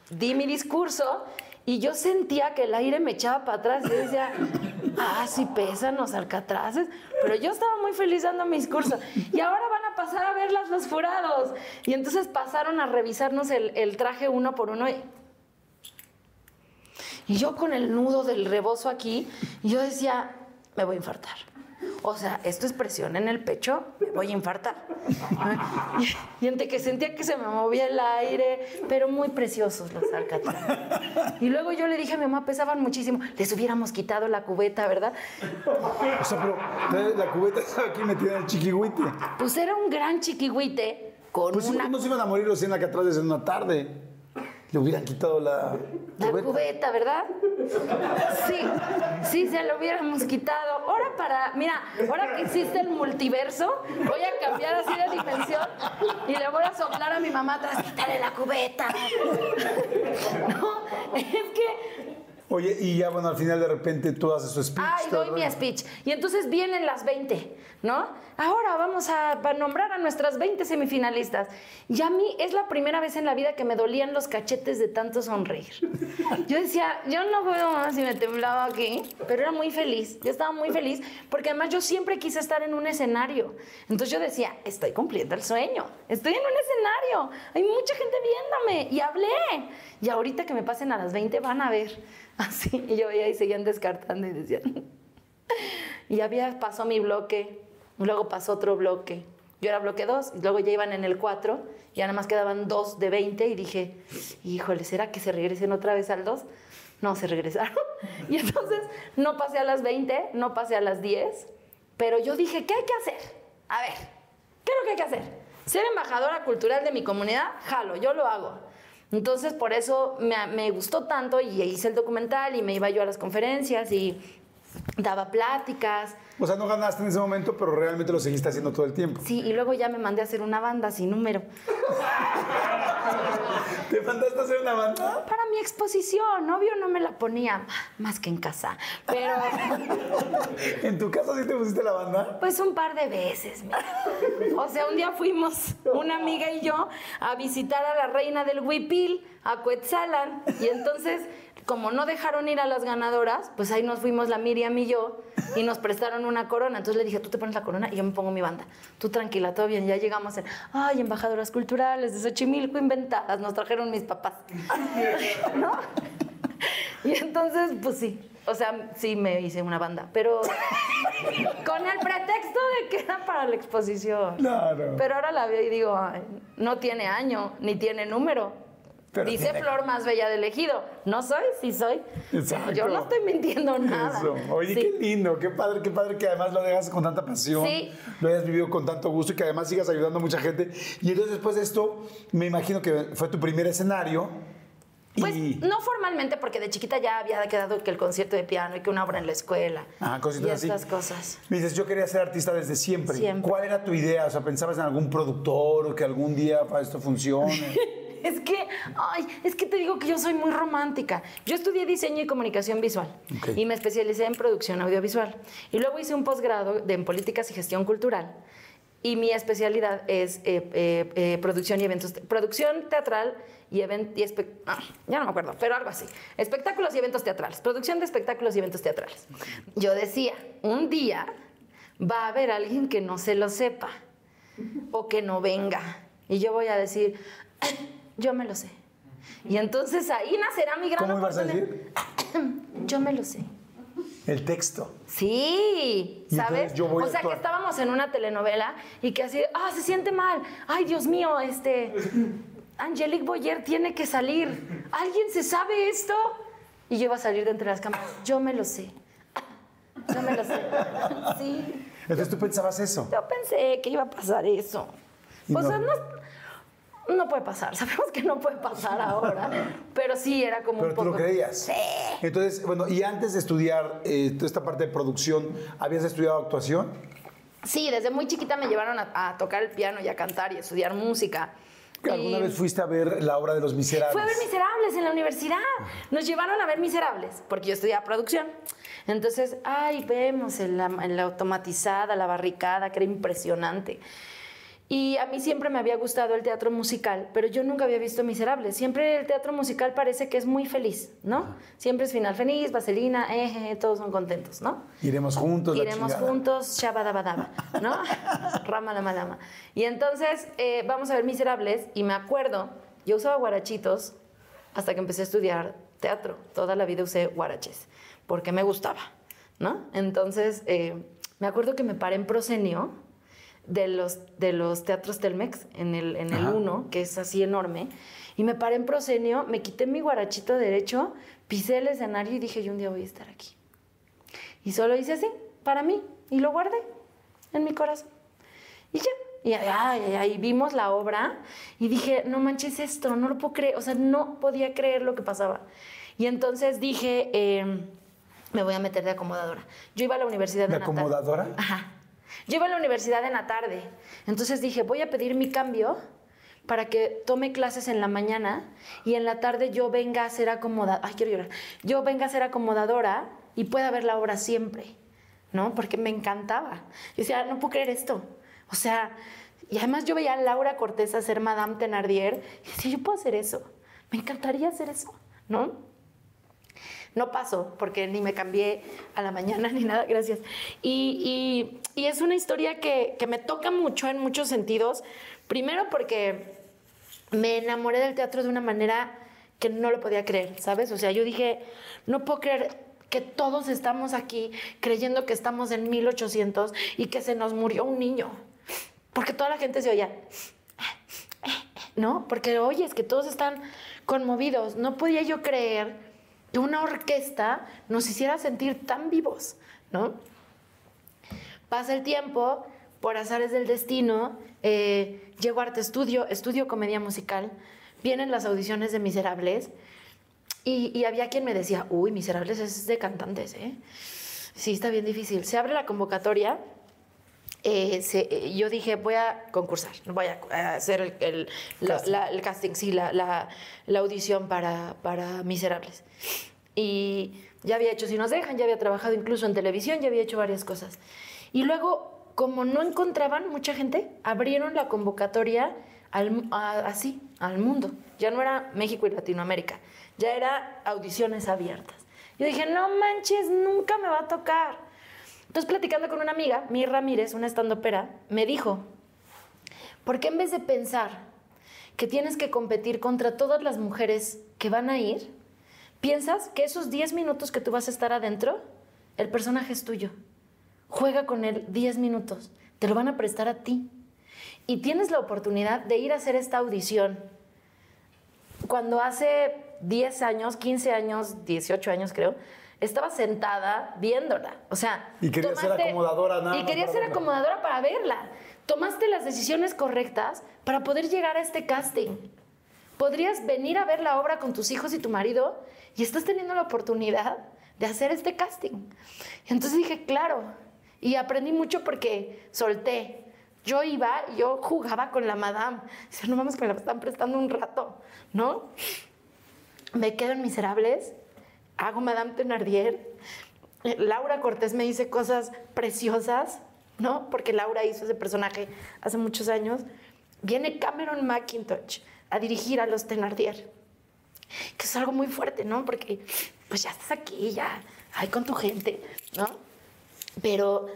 B: di mi discurso y yo sentía que el aire me echaba para atrás. Y decía, ah, sí pesan los alcatraces. Pero yo estaba muy feliz dando mi discurso. Y ahora van a pasar a verlas los jurados. Y entonces pasaron a revisarnos el, traje uno por uno. Y, yo con el nudo del rebozo aquí, yo decía, me voy a infartar. O sea, esto es presión en el pecho, me voy a infartar. Y, entre que sentía que se me movía el aire, pero muy preciosos los alcatraces. Y luego yo le dije a mi mamá, pesaban muchísimo, les hubiéramos quitado la cubeta, ¿verdad?
A: O sea, pero la cubeta estaba aquí metida en el chiquihuite.
B: Pues era un gran chiquihuite con
A: Pues
B: una
A: no se iban a morir los 100 alcatraces en una tarde. Le hubieran quitado la
B: La
A: cubeta.
B: cubeta, ¿verdad? Sí, sí, se lo hubiéramos quitado. Ahora para, mira, ahora que existe el multiverso, voy a cambiar así de dimensión y le voy a soplar a mi mamá atrás, quítale la cubeta. No, es que
A: Oye, y ya bueno, al final de repente tú haces su speech.
B: Ay, doy mi speech. Y entonces vienen las 20, ¿no? Ahora vamos a, a nombrar a nuestras 20 semifinalistas. Y a mí es la primera vez en la vida que me dolían los cachetes de tanto sonreír. Yo decía, yo no puedo más si me temblaba aquí, pero era muy feliz. Yo estaba muy feliz porque además yo siempre quise estar en un escenario. Entonces yo decía, estoy cumpliendo el sueño. Estoy en un escenario. Hay mucha gente viéndome. Y hablé. Y ahorita que me pasen a las 20 van a ver. Así. Y yo veía y seguían descartando y decían. Y había, pasó mi bloque, luego pasó otro bloque. Yo era bloque 2 y luego ya iban en el 4, ya nada más quedaban dos de 20 y dije, híjole, ¿será que se regresen otra vez al 2? No, se regresaron. Y entonces no pasé a las 20, no pasé a las 10, pero yo dije, ¿qué hay que hacer? a ver, ¿qué es lo que hay que hacer? Ser embajadora cultural de mi comunidad, jalo, yo lo hago. Entonces, por eso me, me gustó tanto y hice el documental y me iba yo a las conferencias y daba pláticas.
A: O sea, no ganaste en ese momento, pero realmente lo seguiste haciendo todo el tiempo.
B: Sí, y luego ya me mandé a hacer una banda sin número.
A: ¿Te mandaste a hacer una banda?
B: Para mi exposición, obvio no me la ponía más que en casa, pero
A: ¿En tu casa sí te pusiste la banda?
B: pues un par de veces. mira. O sea, un día fuimos, una amiga y yo, a visitar a la reina del Huipil, a Cuetzalan, y entonces, como no dejaron ir a las ganadoras, pues ahí nos fuimos la Miriam y yo, y nos prestaron una corona. Entonces le dije, tú te pones la corona y yo me pongo mi banda. Tú tranquila, todo bien. Ya llegamos en, ay, embajadoras culturales de Xochimilco inventadas, nos trajeron mis papás. ¿No? Y entonces, pues sí. O sea, sí me hice una banda, pero con el pretexto de que era para la exposición.
A: Claro.
B: Pero ahora la veo y digo, ay, no tiene año, ni tiene número.
A: Pero
B: Dice
A: tiene-
B: Flor más bella del ejido. No soy, sí soy.
A: Exacto.
B: Yo no estoy mintiendo nada.
A: Eso. Oye,
B: Sí.
A: qué lindo, qué padre, qué padre que además lo hagas con tanta pasión,
B: Sí.
A: lo hayas vivido con tanto gusto y que además sigas ayudando a mucha gente. Y entonces después de esto, me imagino que fue tu primer escenario.
B: Pues
A: y...
B: no formalmente, porque de chiquita ya había quedado que el concierto de piano y que una obra en la escuela.
A: Ajá, cositas
B: y
A: así.
B: estas cosas.
A: Me dices, yo quería ser artista desde siempre.
B: Siempre.
A: ¿Cuál era tu idea? O sea, ¿pensabas en algún productor o que algún día para esto funcione?
B: Es que, ay, es que te digo que yo soy muy romántica. Yo estudié diseño y comunicación visual y me especialicé en producción audiovisual. Y luego hice un posgrado en políticas y gestión cultural. Y mi especialidad es eh, eh, eh, producción y eventos, producción teatral y event y espe- ah, ya no me acuerdo, pero algo así. Espectáculos y eventos teatrales, producción de espectáculos y eventos teatrales. Yo decía, un día va a haber alguien que no se lo sepa o que no venga. Y yo voy a decir, yo me lo sé. Y entonces ahí nacerá mi gran
A: ¿Cómo ibas a
B: oportunidad.
A: decir?
B: Yo me lo sé.
A: El texto.
B: Sí, ¿sabes?
A: yo voy
B: o
A: a
B: sea, que estábamos en una telenovela y que así, ah, se siente mal. Ay, Dios mío, este. Angelique Boyer tiene que salir. ¿Alguien se sabe esto? Y yo iba a salir de entre las cámaras. Yo me lo sé. Yo me lo sé. Sí.
A: Entonces tú pensabas eso.
B: Yo pensé que iba a pasar eso.
A: Y
B: Pues
A: no.
B: no, no puede pasar. Sabemos que no puede pasar ahora. Pero sí, era como
A: Pero
B: un
A: tú
B: poco.
A: lo creías.
B: Sí.
A: Entonces, bueno, y antes de estudiar eh, toda esta parte de producción, ¿habías estudiado actuación?
B: Sí, desde muy chiquita me llevaron a, a tocar el piano y a cantar y a estudiar música.
A: ¿Alguna
B: Y
A: vez fuiste a ver la obra de Los Miserables?
B: Fue a ver Miserables en la universidad. Nos llevaron a ver Miserables, porque yo estudiaba producción. Entonces, ay, vemos en la, en la automatizada, la barricada, que era impresionante. Y a mí siempre me había gustado el teatro musical, pero yo nunca había visto Miserables. Siempre el teatro musical parece que es muy feliz, ¿no? Siempre es final feliz, vaselina, eh, eh, todos son contentos, ¿no?
A: Iremos juntos. la
B: Iremos
A: chingada.
B: juntos, shabadabadaba, ¿no? Rama lama lama. Y entonces eh, vamos a ver Miserables y me acuerdo, yo usaba guarachitos hasta que empecé a estudiar teatro. Toda la vida usé guaraches porque me gustaba, ¿no? Entonces eh, me acuerdo que me paré en proscenio de los, de los teatros Telmex en el, en el. 1, que es así enorme, y me paré en proscenio, me quité mi guarachito derecho, pisé el escenario y dije, yo un día voy a estar aquí. Y solo hice así, para mí, y lo guardé en mi corazón. Y ya, y ay, vimos la obra y dije, no manches esto, no lo puedo creer, o sea, no podía creer lo que pasaba. Y entonces dije, eh, me voy a meter de acomodadora. Yo iba a la universidad
A: ¿De
B: tarde.
A: acomodadora?
B: Ajá. Yo iba a la universidad en la tarde. Entonces dije, voy a pedir mi cambio para que tome clases en la mañana y en la tarde yo venga a ser acomodadora. Ay, quiero llorar. Yo venga a ser acomodadora y pueda ver la obra siempre, ¿no? Porque me encantaba. Yo decía, no puedo creer esto. O sea, y además yo veía a Laura Cortés hacer Madame Thenardier y decía, yo puedo hacer eso. Me encantaría hacer eso, ¿no? No pasó porque ni me cambié a la mañana ni nada, gracias. Y, y- y es una historia que, que me toca mucho en muchos sentidos. Primero porque me enamoré del teatro de una manera que no lo podía creer, ¿sabes? O sea, yo dije, no puedo creer que todos estamos aquí creyendo que estamos en 1800 y que se nos murió un niño. Porque toda la gente se oía, ¿no? Porque, oye, es que todos están conmovidos. No podía yo creer que una orquesta nos hiciera sentir tan vivos, ¿no? Pasa el tiempo, por azares del destino, eh, llego a arte estudio, estudio comedia musical, vienen las audiciones de Miserables y, y había quien me decía, uy, Miserables es de cantantes, ¿eh? Sí, está bien difícil. Se abre la convocatoria eh, se- eh, yo dije, voy a concursar, voy a, hacer el, el- la-
A: Casting.
B: la- el casting, sí, la, la- la audición para, para Miserables. Y ya había hecho Si nos dejan, ya había trabajado incluso en televisión, ya había hecho varias cosas. Y luego, como no encontraban mucha gente, abrieron la convocatoria así, al mundo. Ya no era México y Latinoamérica, ya era audiciones abiertas. Yo dije, no manches, nunca me va a tocar. Entonces, platicando con una amiga, Mi Ramírez, una estandopera, me dijo, ¿por qué en vez de pensar que tienes que competir contra todas las mujeres que van a ir, piensas que esos 10 minutos que tú vas a estar adentro, el personaje es tuyo? Juega con él 10 minutos, te lo van a prestar a ti. Y tienes la oportunidad de ir a hacer esta audición. Cuando hace 10 años, 15 años, 18 años creo, estaba sentada viéndola. O sea,
A: Y quería ser acomodadora nada
B: Y quería ser
A: verla.
B: acomodadora para verla. Tomaste las decisiones correctas para poder llegar a este casting. Podrías venir a ver la obra con tus hijos y tu marido y estás teniendo la oportunidad de hacer este casting. Y entonces dije, claro. Y aprendí mucho porque solté. Yo iba, yo jugaba con la madame. Dice, no vamos que me la están prestando un rato, ¿no? Me quedo en Miserables, hago Madame Thenardier. Eh, Laura Cortés me dice cosas preciosas, ¿no? Porque Laura hizo ese personaje hace muchos años. Viene Cameron McIntosh a dirigir a los Thenardier, que es algo muy fuerte, ¿no? Porque pues ya estás aquí, ya, ay, con tu gente, ¿no? Pero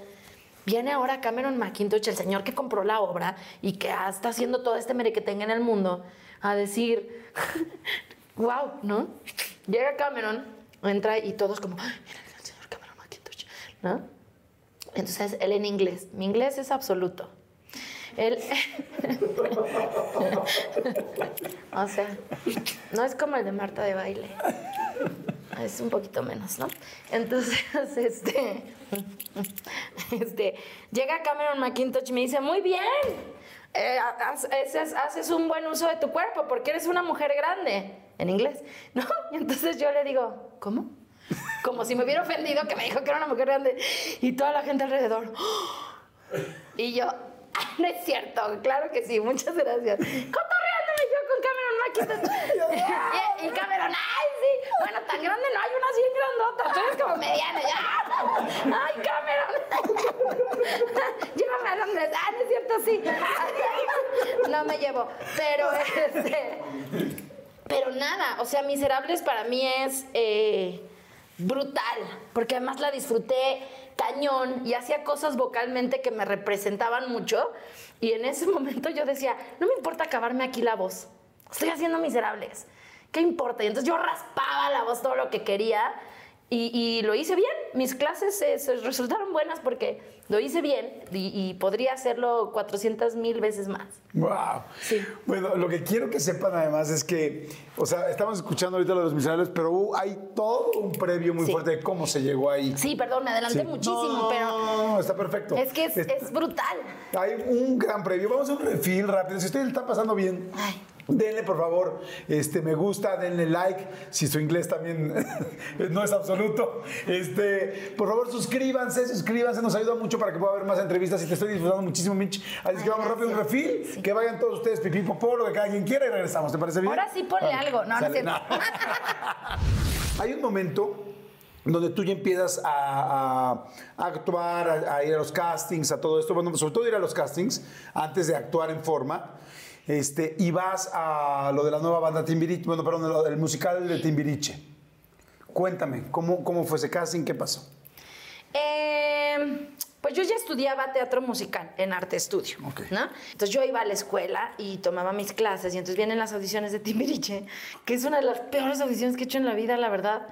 B: viene ahora Cameron McIntosh, el señor que compró la obra y que está haciendo todo este merequetengue en el mundo, a decir, wow, ¿no? Llega Cameron, entra y todos como, "Ay, mira el señor Cameron McIntosh, ¿no? Entonces él en inglés, mi inglés es absoluto. Él, o sea, no es como el de Marta de baile. Es un poquito menos, ¿no? Entonces, este, este, llega Cameron McIntosh y me dice, muy bien, eh, haces, haces un buen uso de tu cuerpo porque eres una mujer grande, en inglés, ¿no? Y entonces yo le digo, ¿cómo? Como si me hubiera ofendido que me dijo que era una mujer grande y toda la gente alrededor. Y yo, "Ah, no es cierto, claro que sí, muchas gracias. Cotorreándome yo con Cameron McIntosh. y, y Cameron, ay, sí, bueno, tan grande no hay unas bien grandotas, tú eres como mediana. Ya. Ay, Cameron. Llévame a Londres. Ah, no es cierto, sí. no me llevo, pero este... Pero nada, o sea, Miserables para mí es eh, brutal, porque además la disfruté cañón y hacía cosas vocalmente que me representaban mucho. Y en ese momento yo decía, no me importa acabarme aquí la voz, estoy haciendo Miserables, ¿qué importa? Y entonces yo raspaba la voz todo lo que quería y, y lo hice bien. Mis clases eh, se resultaron buenas porque lo hice bien y, y podría hacerlo 400 mil veces más.
A: Wow.
B: Sí.
A: Bueno, lo que quiero que sepan además es que, o sea, estamos escuchando ahorita lo de los miserables, pero hay todo un previo muy
B: Sí.
A: fuerte de cómo se llegó ahí.
B: Sí, perdón, me adelanté
A: Sí.
B: muchísimo,
A: No,
B: pero...
A: No, no, está perfecto.
B: Es que es,
A: Está-
B: es brutal.
A: Hay un gran previo. Vamos a un refil rápido. Si usted le está pasando bien,
B: Ay.
A: Denle por favor este, me gusta, denle like. Si su inglés también no es absoluto, este, por favor suscríbanse, suscríbanse. Nos ayuda mucho para que pueda haber más entrevistas y te estoy disfrutando muchísimo, Mitch. Así que vamos rápido un refil. Que vayan todos ustedes pipí, popó, lo que cada quien quiera y regresamos. ¿Te parece bien?
B: Ahora sí ponle
A: Vale.
B: algo. No, no
A: Sale.
B: cierto.
A: Hay un momento donde tú ya empiezas a, a- a actuar, a, a ir a los castings, a todo esto, bueno, sobre todo ir a los castings antes de actuar en forma, este, y vas a lo de la nueva banda Timbiriche, bueno, perdón, del musical de Timbiriche. Cuéntame, ¿cómo, cómo fue ese casting? ¿Qué pasó?
B: Eh, pues yo ya estudiaba teatro musical en arte estudio,
A: Ok.
B: ¿no? Entonces yo iba a la escuela y tomaba mis clases y entonces vienen las audiciones de Timbiriche, que es una de las peores audiciones que he hecho en la vida, la verdad,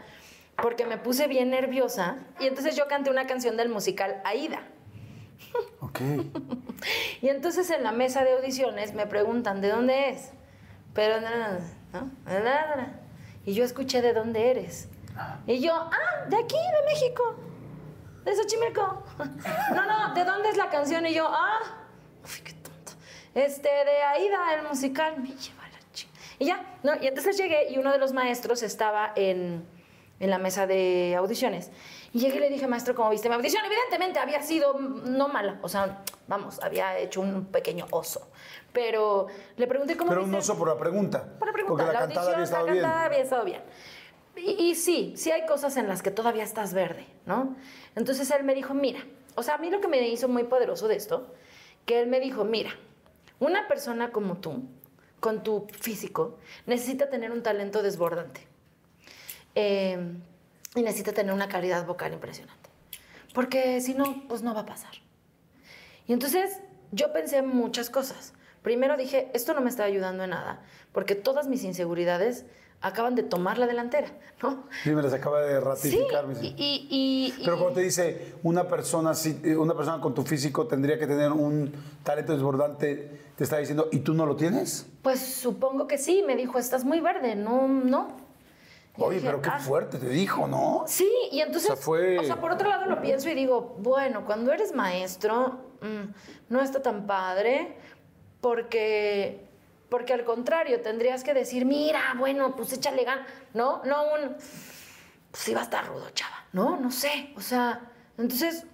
B: porque me puse bien nerviosa y entonces yo canté una canción del musical Aida.
A: Ok.
B: Y entonces en la mesa de audiciones me preguntan, ¿de dónde es? Pero, no, no. Y yo escuché, ¿de dónde eres? Y yo, ah, de aquí, de México. de Xochimilco. no, no, ¿de dónde es la canción? Y yo, ah, uy, qué tonta. Este, de Aida, el musical. Me lleva la chingada. Y ya, ¿no? Y entonces llegué y uno de los maestros estaba en, en la mesa de audiciones. Y llegué y le dije, maestro, ¿cómo viste mi audición? Evidentemente había sido no mala, o sea, vamos, había hecho un pequeño oso. Pero le pregunté cómo
A: Pero un oso por la pregunta.
B: por la pregunta,
A: Porque la,
B: la,
A: cantada
B: audición,
A: había estado
B: la
A: bien.
B: había estado bien. Y, y sí, sí hay cosas en las que todavía estás verde, ¿no? Entonces él me dijo, mira, o sea, a mí lo que me hizo muy poderoso de esto, que él me dijo, mira, una persona como tú, con tu físico, necesita tener un talento desbordante. Eh, y necesita tener una calidad vocal impresionante. Porque si no, pues no va a pasar. Y entonces yo pensé en muchas cosas. Primero dije, esto no me está ayudando en nada, porque todas mis inseguridades acaban de tomar la delantera, ¿no?
A: Sí, me las acaba de
B: Sí,
A: ratificar. mi-
B: y, y- y-
A: Pero cuando te dice una persona, eh, una persona con tu físico tendría que tener un talento desbordante, te está diciendo, ¿y tú no lo tienes?
B: pues supongo que sí, me dijo, estás muy verde, no, no.
A: Oye,
B: dije,
A: pero qué
B: "Ah".
A: fuerte te dijo, ¿no?
B: Sí, y entonces,
A: O sea, fue-
B: o sea, por otro lado lo pienso y digo, bueno, cuando eres maestro, mm, no está tan padre, porque, porque al contrario, tendrías que decir, mira, bueno, pues échale gan, ¿no? No un, pues iba a estar rudo, chava, ¿no? No sé, o sea, entonces,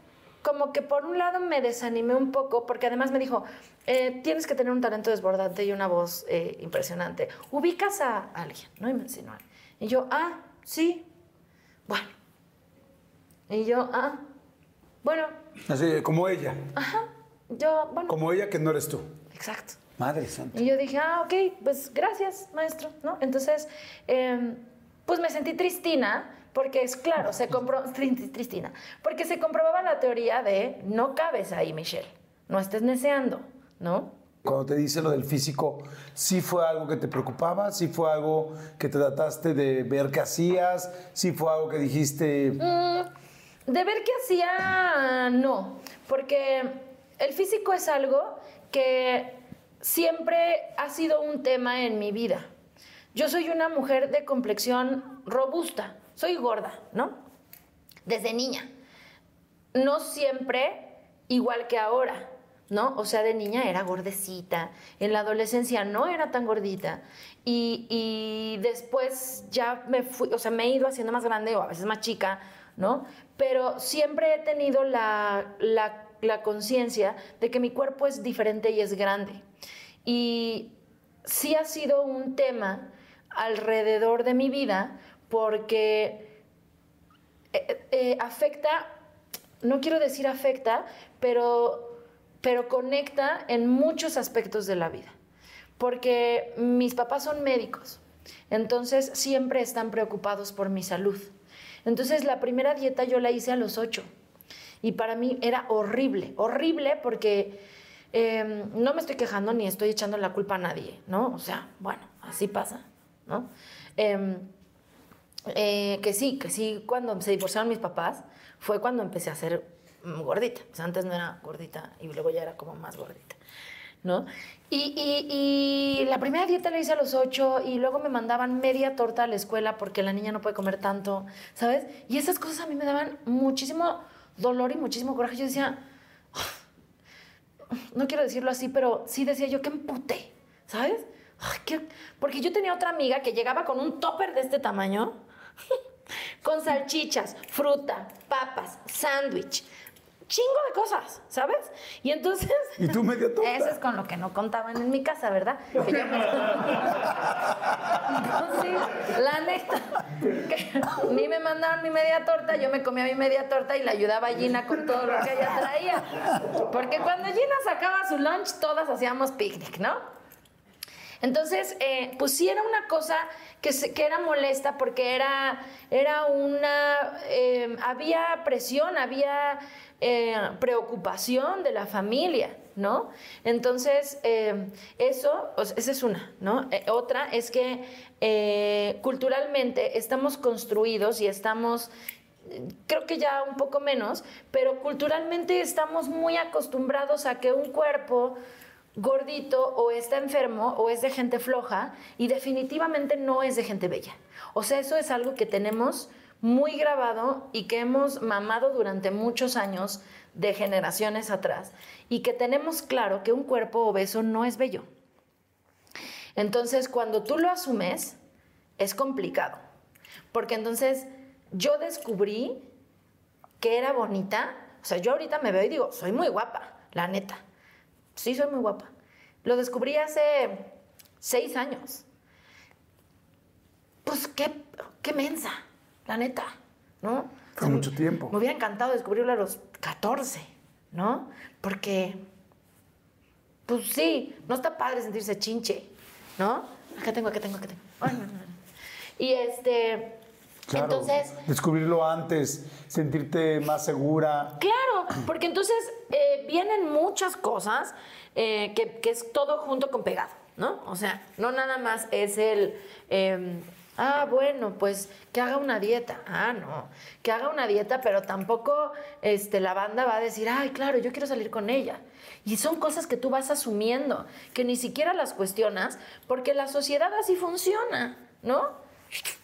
B: como que por un lado me desanimé un poco, porque además me dijo, eh, tienes que tener un talento desbordante y una voz eh, impresionante. Ubicas a alguien, ¿no? Y me insinuó. Y yo, ah, sí, bueno. Y yo, ah, bueno,
A: Así, como ella.
B: ajá, yo, bueno,
A: Como ella que no eres tú.
B: exacto.
A: Madre santa.
B: Y yo dije, ah, ok, pues gracias, maestro, ¿no? Entonces, em, pues me sentí tristina, porque es claro, se compró, tri- tristina, porque se comprobaba la teoría de no cabes ahí, Michelle, no estés neceando, ¿no?
A: Cuando te dice lo del físico, ¿sí fue algo que te preocupaba? ¿Sí fue algo que te trataste de ver qué hacías? ¿Sí fue algo que dijiste,
B: Mm, de ver qué hacía, no, porque el físico es algo que siempre ha sido un tema en mi vida. Yo soy una mujer de complexión robusta, soy gorda, ¿no? Desde niña. No siempre igual que ahora, ¿no? O sea, de niña era gordecita, en la adolescencia no era tan gordita y, y después ya me fui, o sea, me he ido haciendo más grande o a veces más chica, ¿no? Pero siempre he tenido la, la, conciencia de que mi cuerpo es diferente y es grande. Y sí ha sido un tema alrededor de mi vida porque eh, eh, afecta, no quiero decir afecta, pero, pero conecta en muchos aspectos de la vida. Porque mis papás son médicos, entonces siempre están preocupados por mi salud. Entonces la primera dieta yo la hice a los ocho y para mí era horrible, horrible porque eh, no me estoy quejando ni estoy echando la culpa a nadie, ¿no? O sea, bueno, así pasa, ¿no? Em, eh, que sí, que sí, cuando se divorciaron mis papás, fue cuando empecé a mm, gordita. Antes no era gordita y luego ya era como más gordita, ¿no? Y, y- la primera dieta la hice a los ocho y luego me mandaban media torta a la escuela porque la niña no puede comer tanto, ¿sabes? Y esas cosas a mí me daban muchísimo dolor y muchísimo coraje. Yo decía, no quiero decirlo así, pero sí decía yo que empute, ¿sabes? Porque yo tenía otra amiga que llegaba con un topper de este tamaño, con salchichas, fruta, papas, sándwich, chingo de cosas, ¿sabes? Y entonces...
A: ¿Y tú media torta?
B: Eso es con lo que no contaban en mi casa, ¿verdad? Que yo me- Entonces, la neta, que mí me mandaban mi media torta, yo me comía mi media torta y le ayudaba a Gina con todo lo que ella traía. Porque cuando Gina sacaba su lunch, todas hacíamos picnic, ¿no? Entonces, eh, pues sí era una cosa que, se- que era molesta porque era, era una, eh, había presión, había eh, preocupación de la familia, ¿no? Entonces, eh, eso, esa es una, ¿no? Eh, otra es que culturalmente estamos construidos y estamos creo que ya un poco menos, pero culturalmente estamos muy acostumbrados a que un cuerpo gordito o está enfermo o es de gente floja y definitivamente no es de gente bella. O sea, eso es algo que tenemos muy grabado y que hemos mamado durante muchos años de generaciones atrás y que tenemos claro que un cuerpo obeso no es bello. Entonces, cuando tú lo asumes, es complicado. Porque entonces yo descubrí que era bonita. O sea, yo ahorita me veo y digo, soy muy guapa, la neta. Sí, soy muy guapa. Lo descubrí hace seis años. Pues qué, qué mensa, la neta, ¿no?
A: Fue mucho tiempo.
B: Me hubiera encantado descubrirlo a los 14, ¿no? Porque, pues sí, no está padre sentirse chinche, ¿no? Acá tengo, acá tengo, acá tengo. Y este, entonces...
A: Descubrirlo antes, sentirte más segura.
B: Claro, porque entonces eh, vienen muchas cosas eh, que, que, es todo junto con pegado, ¿no? O sea, no nada más es el... Eh, Ah, bueno, pues que haga una dieta. Ah, no, que haga una dieta, pero tampoco este, la banda va a decir, ay, claro, yo quiero salir con ella. Y son cosas que tú vas asumiendo, que ni siquiera las cuestionas, porque la sociedad así funciona, ¿no?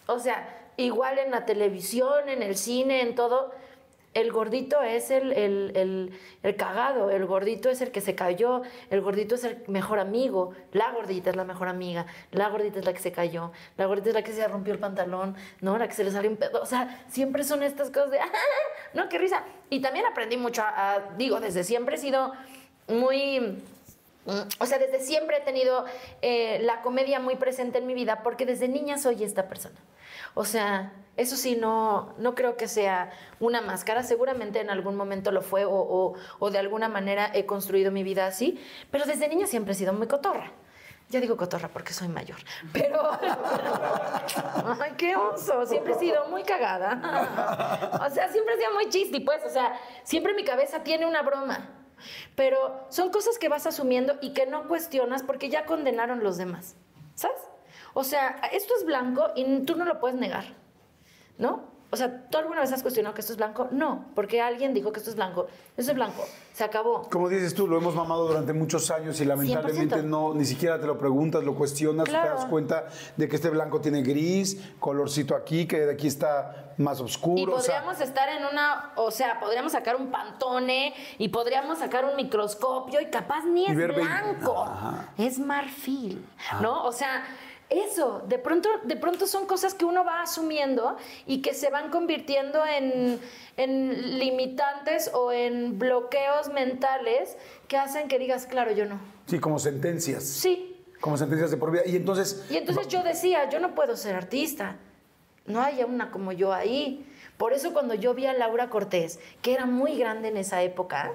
B: O sea, igual en la televisión, en el cine, en todo, el gordito es el, el, cagado, el gordito es el que se cayó, el gordito es el mejor amigo, la gordita es la mejor amiga, la gordita es la que se cayó, la gordita es la que se rompió el pantalón, ¿no? La que se le salió un pedo. O sea, siempre son estas cosas de, no, qué risa. Y también aprendí mucho, a, digo, desde siempre he sido muy... Mm, o sea, desde siempre he tenido eh, la comedia muy presente en mi vida porque desde niña soy esta persona. O sea, eso sí, no, no creo que sea una máscara. Seguramente en algún momento lo fue o, de alguna manera he construido mi vida así, pero desde niña siempre he sido muy cotorra. Ya digo cotorra porque soy mayor, pero... ¡Ay, qué oso! Siempre he sido muy cagada. O sea, siempre he sido muy chisti, pues. O sea, siempre mi cabeza tiene una broma. Pero son cosas que vas asumiendo y que no cuestionas porque ya condenaron los demás. ¿Sabes? O sea, esto es blanco y tú no lo puedes negar. ¿no? O sea, ¿tú alguna vez has cuestionado que esto es blanco? No, porque alguien dijo que esto es blanco. Eso es blanco, se acabó.
A: Como dices tú, lo hemos mamado durante muchos años y lamentablemente no, ni siquiera te lo preguntas, lo cuestionas, te das cuenta de que este blanco tiene gris, colorcito aquí, que de aquí está más oscuro. Y
B: podríamos estar en una, o sea, podríamos sacar un pantone y podríamos sacar un microscopio y capaz ni es blanco, es marfil, ¿no? O sea eso, de pronto, de pronto son cosas que uno va asumiendo y que se van convirtiendo en, limitantes o en bloqueos mentales que hacen que digas, claro, yo no.
A: Sí, como sentencias.
B: Sí.
A: Como sentencias de por vida. Y entonces...
B: Y entonces yo decía, yo no puedo ser artista. No hay una como yo ahí. Por eso cuando yo vi a Laura Cortés, que era muy grande en esa época,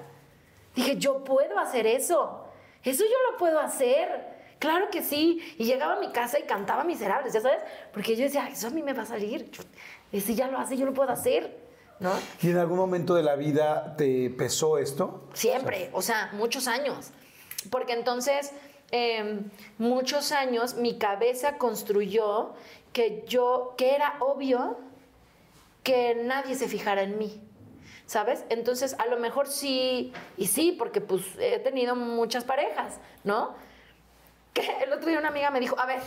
B: dije, yo puedo hacer eso. Eso yo lo puedo hacer. Claro que sí. Y llegaba a mi casa y cantaba miserables, ¿ya sabes? Porque yo decía, eso a mí me va a salir. y si ya lo hace, yo lo puedo hacer. ¿No?
A: ¿Y en algún momento de la vida te pesó esto?
B: Siempre, o sea, muchos años. Porque entonces, em, muchos años, mi cabeza construyó que yo, que era obvio que nadie se fijara en mí. ¿Sabes? Entonces, a lo mejor sí, y sí, porque pues he tenido muchas parejas, ¿no? Que el otro día una amiga me dijo, a ver,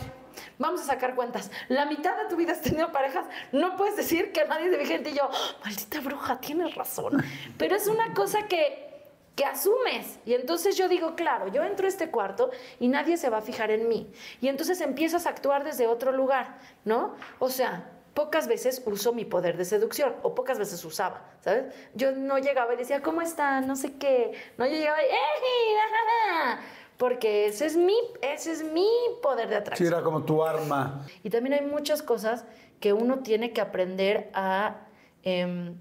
B: vamos a sacar cuentas. La mitad de tu vida has tenido parejas, no puedes decir que nadie es vigente. Y yo, maldita bruja, tienes razón. Pero es una cosa que, que asumes. Y entonces yo digo, claro, yo entro a este cuarto y nadie se va a fijar en mí. Y entonces empiezas a actuar desde otro lugar, ¿no? O sea, pocas veces uso mi poder de seducción, o pocas veces usaba, ¿sabes? Yo no llegaba y decía, ¿cómo está? No sé qué. No, llegaba y, ¡eh! Porque ese es mi, ese es mi poder de atracción.
A: Sí, era como tu arma.
B: Y también hay muchas cosas que uno tiene que aprender a, em,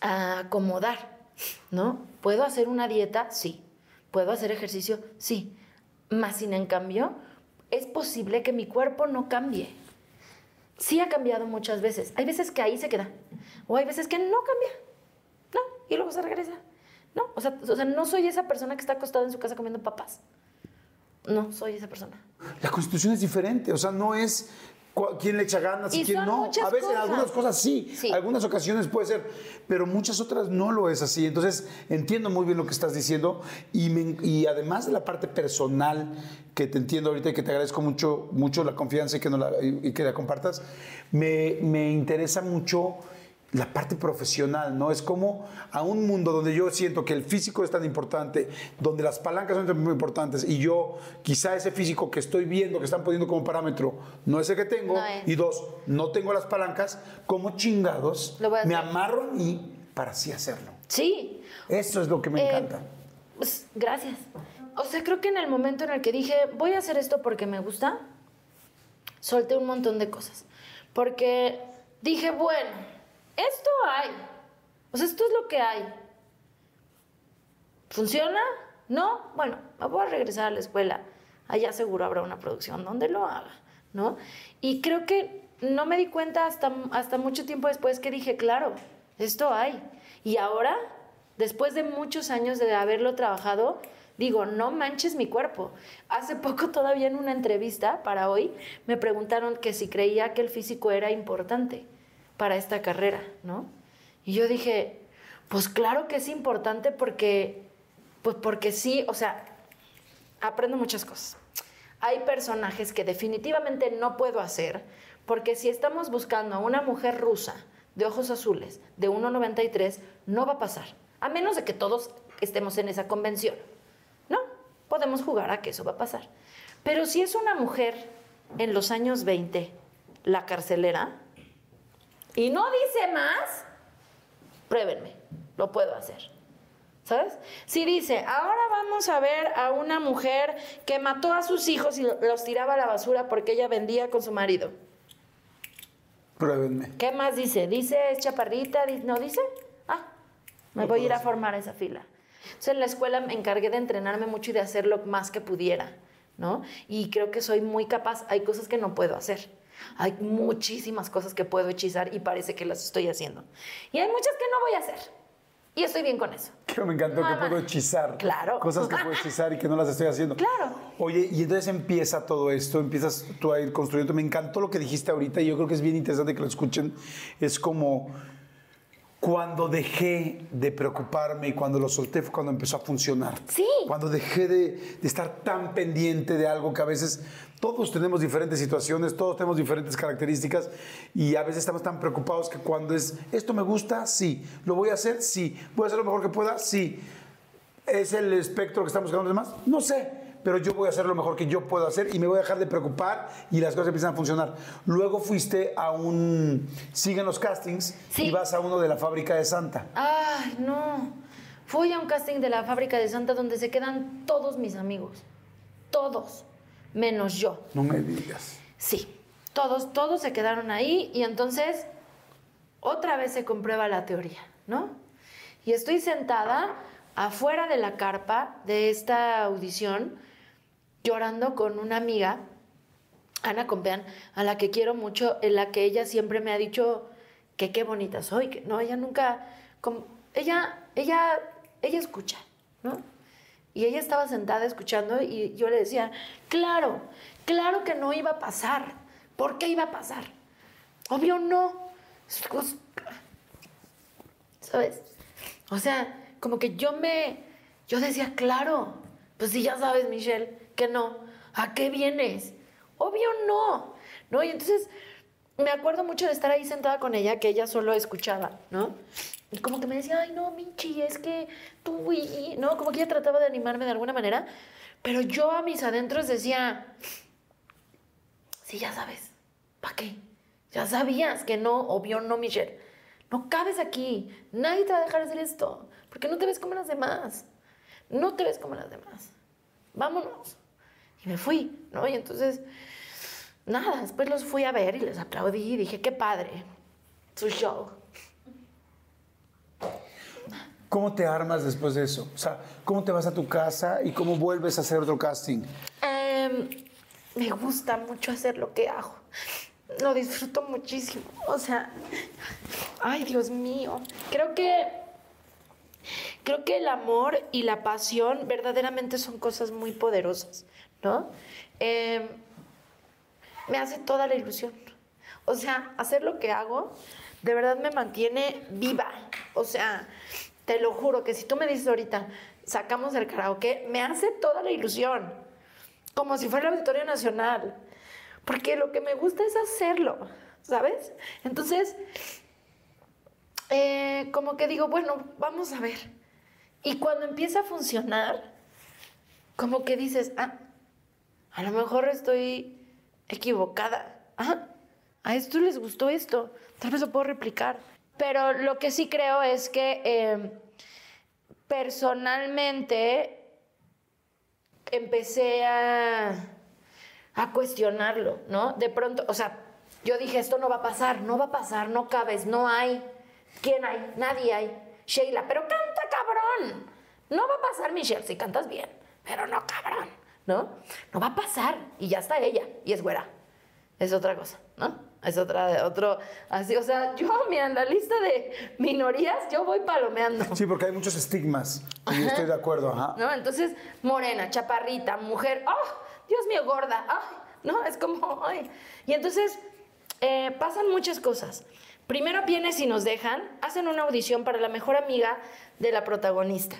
B: a acomodar, ¿no? ¿Puedo hacer una dieta? Sí. ¿Puedo hacer ejercicio? Sí. Más sin en cambio, es posible que mi cuerpo no cambie. Sí ha cambiado muchas veces. Hay veces que ahí se queda. O hay veces que no cambia. No, y luego se regresa. No, o sea, o sea, no soy esa persona que está acostada en su casa comiendo papas. No, soy esa persona.
A: La constitución es diferente, o sea, no es quién le echa ganas y, quién no. A veces en algunas cosas sí,
B: Sí.
A: algunas ocasiones puede ser, pero muchas otras no lo es así. Entonces entiendo muy bien lo que estás diciendo y, me- y además de la parte personal que te entiendo ahorita y que te agradezco mucho, mucho la confianza y que, no la, y que la compartas, me, me interesa mucho la parte profesional, ¿no? Es como a un mundo donde yo siento que el físico es tan importante, donde las palancas son tan importantes y yo quizá ese físico que estoy viendo, que están poniendo como parámetro, no es el que tengo
B: No
A: y dos, no tengo las palancas, como chingados me amarro mí para así hacerlo.
B: Sí.
A: Eso es lo que me
B: Eh,
A: encanta.
B: Pues, gracias. O sea, creo que en el momento en el que dije, voy a hacer esto porque me gusta, solté un montón de cosas. Porque dije, bueno, esto hay. O sea, esto es lo que hay. ¿Funciona? No. Bueno, voy a regresar a la escuela. Allá seguro habrá una producción donde lo haga, ¿no? Y creo que no me di cuenta hasta, hasta mucho tiempo después que dije, claro, esto hay. Y ahora, después de muchos años de haberlo trabajado, digo, no manches mi cuerpo. Hace poco todavía en una entrevista para hoy me preguntaron que si creía que el físico era importante para esta carrera, ¿no? Y yo dije, pues claro que es importante porque, pues porque sí, o sea, aprendo muchas cosas. Hay personajes que definitivamente no puedo hacer, porque si estamos buscando a una mujer rusa de ojos azules, de 1,93, no va a pasar. A menos de que todos estemos en esa convención. No, podemos jugar a que eso va a pasar. Pero si es una mujer en los años 20, la carcelera, y no dice más, pruébenme, lo puedo hacer. ¿Sabes? Si dice, ahora vamos a ver a una mujer que mató a sus hijos y los tiraba a la basura porque ella vendía con su marido.
A: Pruébenme.
B: ¿Qué más dice? ¿Dice es chaparrita? ¿No dice? Ah, me voy a ir a formar esa fila. Entonces en la escuela me encargué de entrenarme mucho y de hacer lo más que pudiera, ¿no? Y creo que soy muy capaz. Hay cosas que no puedo hacer. Hay muchísimas cosas que puedo hechizar y parece que las estoy haciendo. Y hay muchas que no voy a hacer. Y estoy bien con eso.
A: Que me encantó que
B: Mamá.
A: puedo hechizar.
B: Claro.
A: Cosas que puedo hechizar y que no las estoy haciendo.
B: Claro.
A: Oye, y entonces empieza todo esto, empiezas tú a ir construyendo. Me encantó lo que dijiste ahorita y yo creo que es bien interesante que lo escuchen. Es como cuando dejé de preocuparme y cuando lo solté fue cuando empezó a funcionar.
B: Sí.
A: Cuando dejé de, de estar tan pendiente de algo que a veces todos tenemos diferentes situaciones, todos tenemos diferentes características y a veces estamos tan preocupados que cuando es, esto me gusta, sí, lo voy a hacer, sí, voy a hacer lo mejor que pueda, sí. ¿Es el espectro que estamos buscando los demás? No sé, pero yo voy a hacer lo mejor que yo puedo hacer y me voy a dejar de preocupar y las cosas empiezan a funcionar. Luego fuiste a un... Siguen los castings
B: Sí.
A: y vas a uno de la fábrica de Santa.
B: Ay, no. Fui a un casting de la fábrica de Santa donde se quedan todos mis amigos. Todos. Menos yo.
A: No me digas.
B: Sí. Todos, todos se quedaron ahí y entonces otra vez se comprueba la teoría, ¿no? Y estoy sentada afuera de la carpa de esta audición llorando con una amiga, Ana Compeán, a la que quiero mucho, en la que ella siempre me ha dicho que qué bonita soy, que no, ella nunca, como, ella, ella, ella escucha, ¿no? Y ella estaba sentada escuchando y yo le decía, claro, claro que no iba a pasar. ¿Por qué iba a pasar? Obvio no. ¿Sabes? O sea, como que yo me, yo decía, claro, pues si ya sabes, Michelle, que no. ¿A qué vienes? Obvio no. ¿No? Y entonces me acuerdo mucho de estar ahí sentada con ella, que ella solo escuchaba, ¿no? Y como que me decía, ay, no, Michi, es que tú, y, ¿no? Como que ella trataba de animarme de alguna manera, pero yo a mis adentros decía, sí, ya sabes, ¿para qué? Ya sabías que no, obvio no, Michelle. No cabes aquí, nadie te va a dejar hacer esto, porque no te ves como las demás. No te ves como las demás. Vámonos. Y me fui, ¿no? Y entonces, nada, después los fui a ver y les aplaudí y dije, qué padre, su show.
A: ¿Cómo te armas después de eso? O sea, ¿cómo te vas a tu casa y cómo vuelves a hacer otro casting?
B: Em, me gusta mucho hacer lo que hago. Lo disfruto muchísimo. O sea, ay, Dios mío. Creo que creo que el amor y la pasión verdaderamente son cosas muy poderosas, ¿no? Em, me hace toda la ilusión. O sea, hacer lo que hago de verdad me mantiene viva. O sea, te lo juro que si tú me dices ahorita, sacamos el karaoke, me hace toda la ilusión. Como si fuera el Auditorio Nacional. Porque lo que me gusta es hacerlo, ¿sabes? Entonces, eh, como que digo, bueno, vamos a ver. Y cuando empieza a funcionar, como que dices, ah, a lo mejor estoy equivocada. Ah, a esto les gustó esto, tal vez lo puedo replicar. Pero lo que sí creo es que eh, personalmente empecé a, a cuestionarlo, ¿no? De pronto, o sea, yo dije, esto no va a pasar, no va a pasar, no cabes, no hay. ¿Quién hay? Nadie hay. Sheila, pero canta cabrón. No va a pasar, Michelle, si cantas bien, pero no cabrón, ¿no? No va a pasar. Y ya está ella, y es güera. Es otra cosa, ¿no? Es otra, otro, así, o sea, yo, mira, en la lista de minorías, yo voy palomeando.
A: Sí, porque hay muchos estigmas. Y estoy de acuerdo, ajá.
B: ¿No? Entonces, morena, chaparrita, mujer, ¡oh! Dios mío, gorda, ¡ay! ¿No? Es como, ¡ay! Y entonces, eh, pasan muchas cosas. Primero vienes y nos dejan, hacen una audición para la mejor amiga de la protagonista.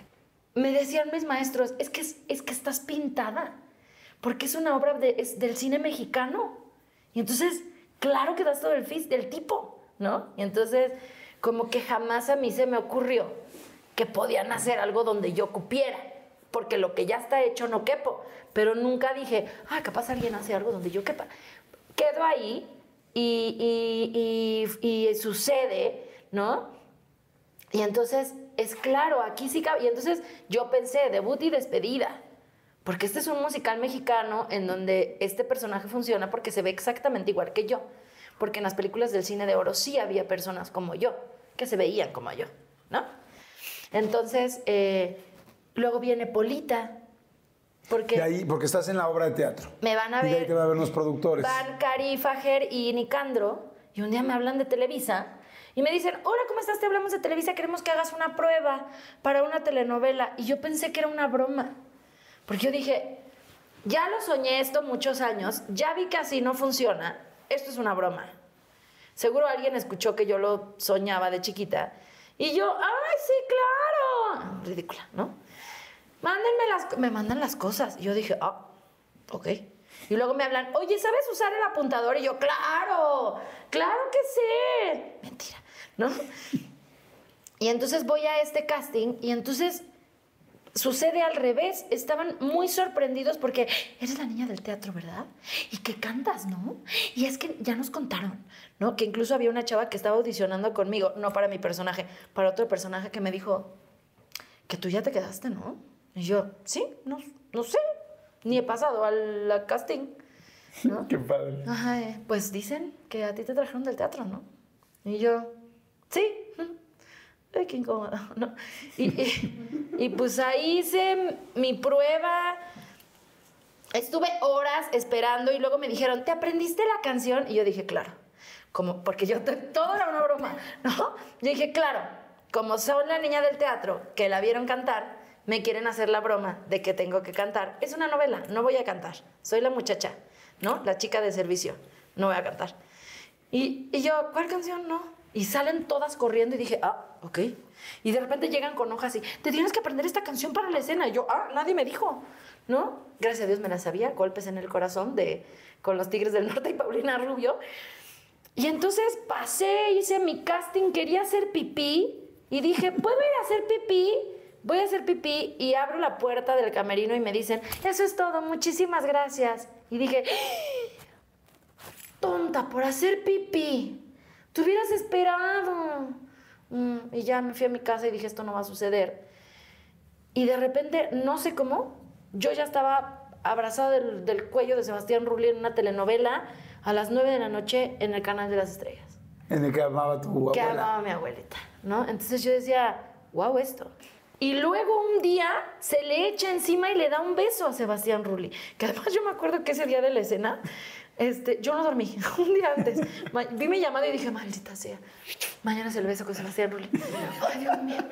B: Me decían mis maestros, es que, es, que estás pintada, porque es una obra de, es del cine mexicano. Y entonces claro que das todo el fis del tipo, ¿no? Y entonces, como que jamás a mí se me ocurrió que podían hacer algo donde yo cupiera, porque lo que ya está hecho no quepo, pero nunca dije, ah, capaz alguien hace algo donde yo quepa. Quedo ahí y, y sucede, ¿no? Y entonces, es claro, aquí sí cabe. Y entonces yo pensé, debut y despedida. Porque este es un musical mexicano en donde este personaje funciona porque se ve exactamente igual que yo. Porque en las películas del cine de oro sí había personas como yo, que se veían como yo, ¿no? Entonces, eh, luego viene Polita. Porque,
A: de ahí, porque estás en la obra de teatro.
B: Me van a ver.
A: Y de ahí te van a ver los productores.
B: Van Cari Fajer y Nicandro. Y un día me hablan de Televisa. Y me dicen, hola, ¿cómo estás? Te hablamos de Televisa, queremos que hagas una prueba para una telenovela. Y yo pensé que era una broma. Porque yo dije, ya lo soñé esto muchos años, ya vi que así no funciona, esto es una broma. Seguro alguien escuchó que yo lo soñaba de chiquita. Y yo, ¡ay, sí, claro! Ridícula, ¿no? Mándenme las, me mandan las cosas. Y yo dije, ah, ok. Y luego me hablan, oye, ¿sabes usar el apuntador? Y yo, claro, claro que sé. Mentira, ¿no? Y entonces voy a este casting y entonces sucede al revés. Estaban muy sorprendidos porque eres la niña del teatro, ¿verdad? Y que cantas, ¿no? Y es que ya nos contaron, ¿no? Que incluso había una chava que estaba audicionando conmigo, no para mi personaje, para otro personaje que me dijo que tú ya te quedaste, ¿no? Y yo, sí, no, no sé, ni he pasado al casting. ¿no?
A: Qué padre.
B: Ajá, pues dicen que a ti te trajeron del teatro, ¿no? Y yo, sí, ay, qué incómodo, ¿no? Y, pues ahí hice mi prueba. Estuve horas esperando y luego me dijeron, ¿te aprendiste la canción? Y yo dije, claro. Como, porque yo, todo era una broma, ¿no? Yo dije, claro, como soy la niña del teatro que la vieron cantar, me quieren hacer la broma de que tengo que cantar. Es una novela, no voy a cantar. Soy la muchacha, ¿no? La chica de servicio, no voy a cantar. Y, y yo, ¿cuál canción? No. Y salen todas corriendo y dije, ah, ok. Y de repente llegan con hojas y, te tienes que aprender esta canción para la escena. Y yo, ah, nadie me dijo, ¿no? Gracias a Dios me la sabía, golpes en el corazón de, con los Tigres del Norte y Paulina Rubio. Y entonces pasé, hice mi casting, quería hacer pipí y dije, ¿puedo ir a hacer pipí? Voy a hacer pipí y abro la puerta del camerino y me dicen, eso es todo, muchísimas gracias. Y dije, ¡Ah! tonta, por hacer pipí. Te hubieras esperado. Mm, y ya me fui a mi casa y dije, esto no va a suceder. Y de repente, no sé cómo, yo ya estaba abrazada del, cuello de Sebastián Rulli en una telenovela a las 9 de la noche en el Canal de las Estrellas.
A: En el que amaba tu abuela.
B: Que amaba mi abuelita, ¿no? Entonces yo decía, wow, esto. Y luego un día se le echa encima y le da un beso a Sebastián Rulli. Que además yo me acuerdo que ese día de la escena este, yo no dormí un día antes. Vi mi llamada y dije, maldita sea, mañana es el beso con Sebastián Rulli. Ay, Dios mío.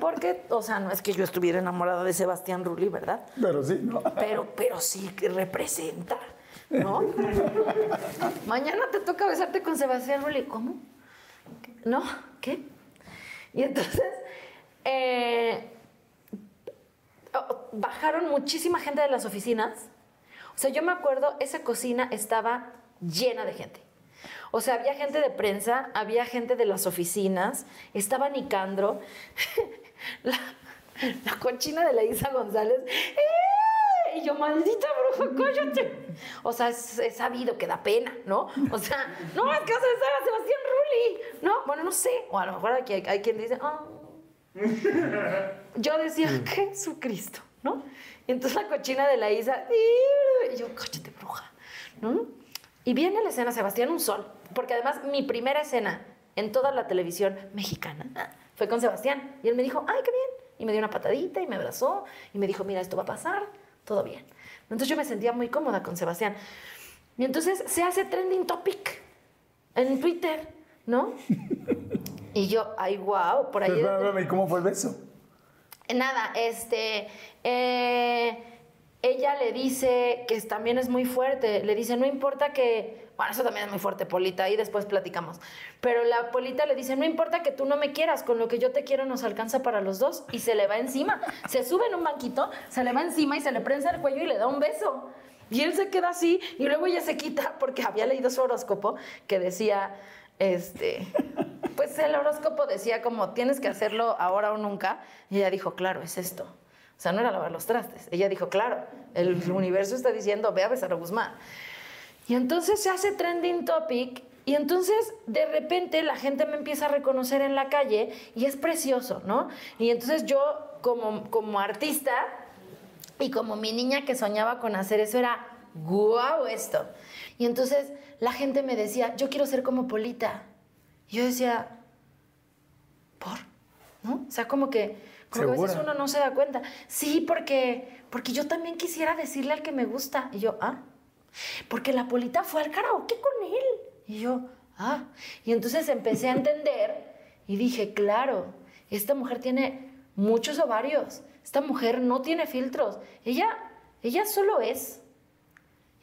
B: Porque, o sea, no es que yo estuviera enamorada de Sebastián Rulli, ¿verdad?
A: Pero sí, ¿no?
B: Pero, pero sí que representa, ¿no? Mañana te toca besarte con Sebastián Rulli. ¿Cómo? ¿No? ¿Qué? Y entonces, eh, bajaron muchísima gente de las oficinas. O sea, yo me acuerdo, esa cocina estaba llena de gente. O sea, había gente de prensa, había gente de las oficinas, estaba Nicandro, la, la cochina de la Isa González. ¡eh! Y yo, maldita bruja, cállate. O sea, es, es sabido que da pena, ¿no? O sea, no, es que vas a besar a Sebastián Rulli. No, bueno, no sé. O a lo mejor aquí hay, hay quien dice, ah. Yo decía, Jesucristo, ¿no? Y entonces la cochina de la Isa, y yo, cállate, bruja, ¿no? Y viene la escena Sebastián un sol, porque además mi primera escena en toda la televisión mexicana fue con Sebastián. Y él me dijo, ay, qué bien. Y me dio una patadita y me abrazó y me dijo, mira, esto va a pasar, todo bien. Entonces yo me sentía muy cómoda con Sebastián. Y entonces se hace trending topic en Twitter, ¿no? Y yo, ay, wow, por ahí.
A: Pero, espérame, espérame, ¿y cómo fue el beso?
B: Nada, este. eh, ella le dice que también es muy fuerte. Le dice, no importa que. Bueno, eso también es muy fuerte, Polita, y después platicamos. Pero la Polita le dice, no importa que tú no me quieras, con lo que yo te quiero nos alcanza para los dos. Y se le va encima. Se sube en un banquito, se le va encima y se le prensa el cuello y le da un beso. Y él se queda así, y luego ella se quita, porque había leído su horóscopo que decía, este. Pues el horóscopo decía como tienes que hacerlo ahora o nunca. Y ella dijo, claro, es esto. O sea, no era lavar los trastes. Ella dijo, claro, el universo está diciendo, ve a besar a Guzmán. Y entonces se hace trending topic y entonces de repente la gente me empieza a reconocer en la calle y es precioso, ¿no? Y entonces yo como, como artista y como mi niña que soñaba con hacer eso era, guau esto. Y entonces la gente me decía, yo quiero ser como Polita. Y yo decía, ¿por? ¿No? O sea, como que, como que a veces uno no se da cuenta. Sí, porque, porque yo también quisiera decirle al que me gusta. Y yo, ah, porque la Polita fue al karaoke con él. Y yo, ah. Y entonces empecé a entender y dije, claro, esta mujer tiene muchos ovarios. Esta mujer no tiene filtros. Ella, ella solo es.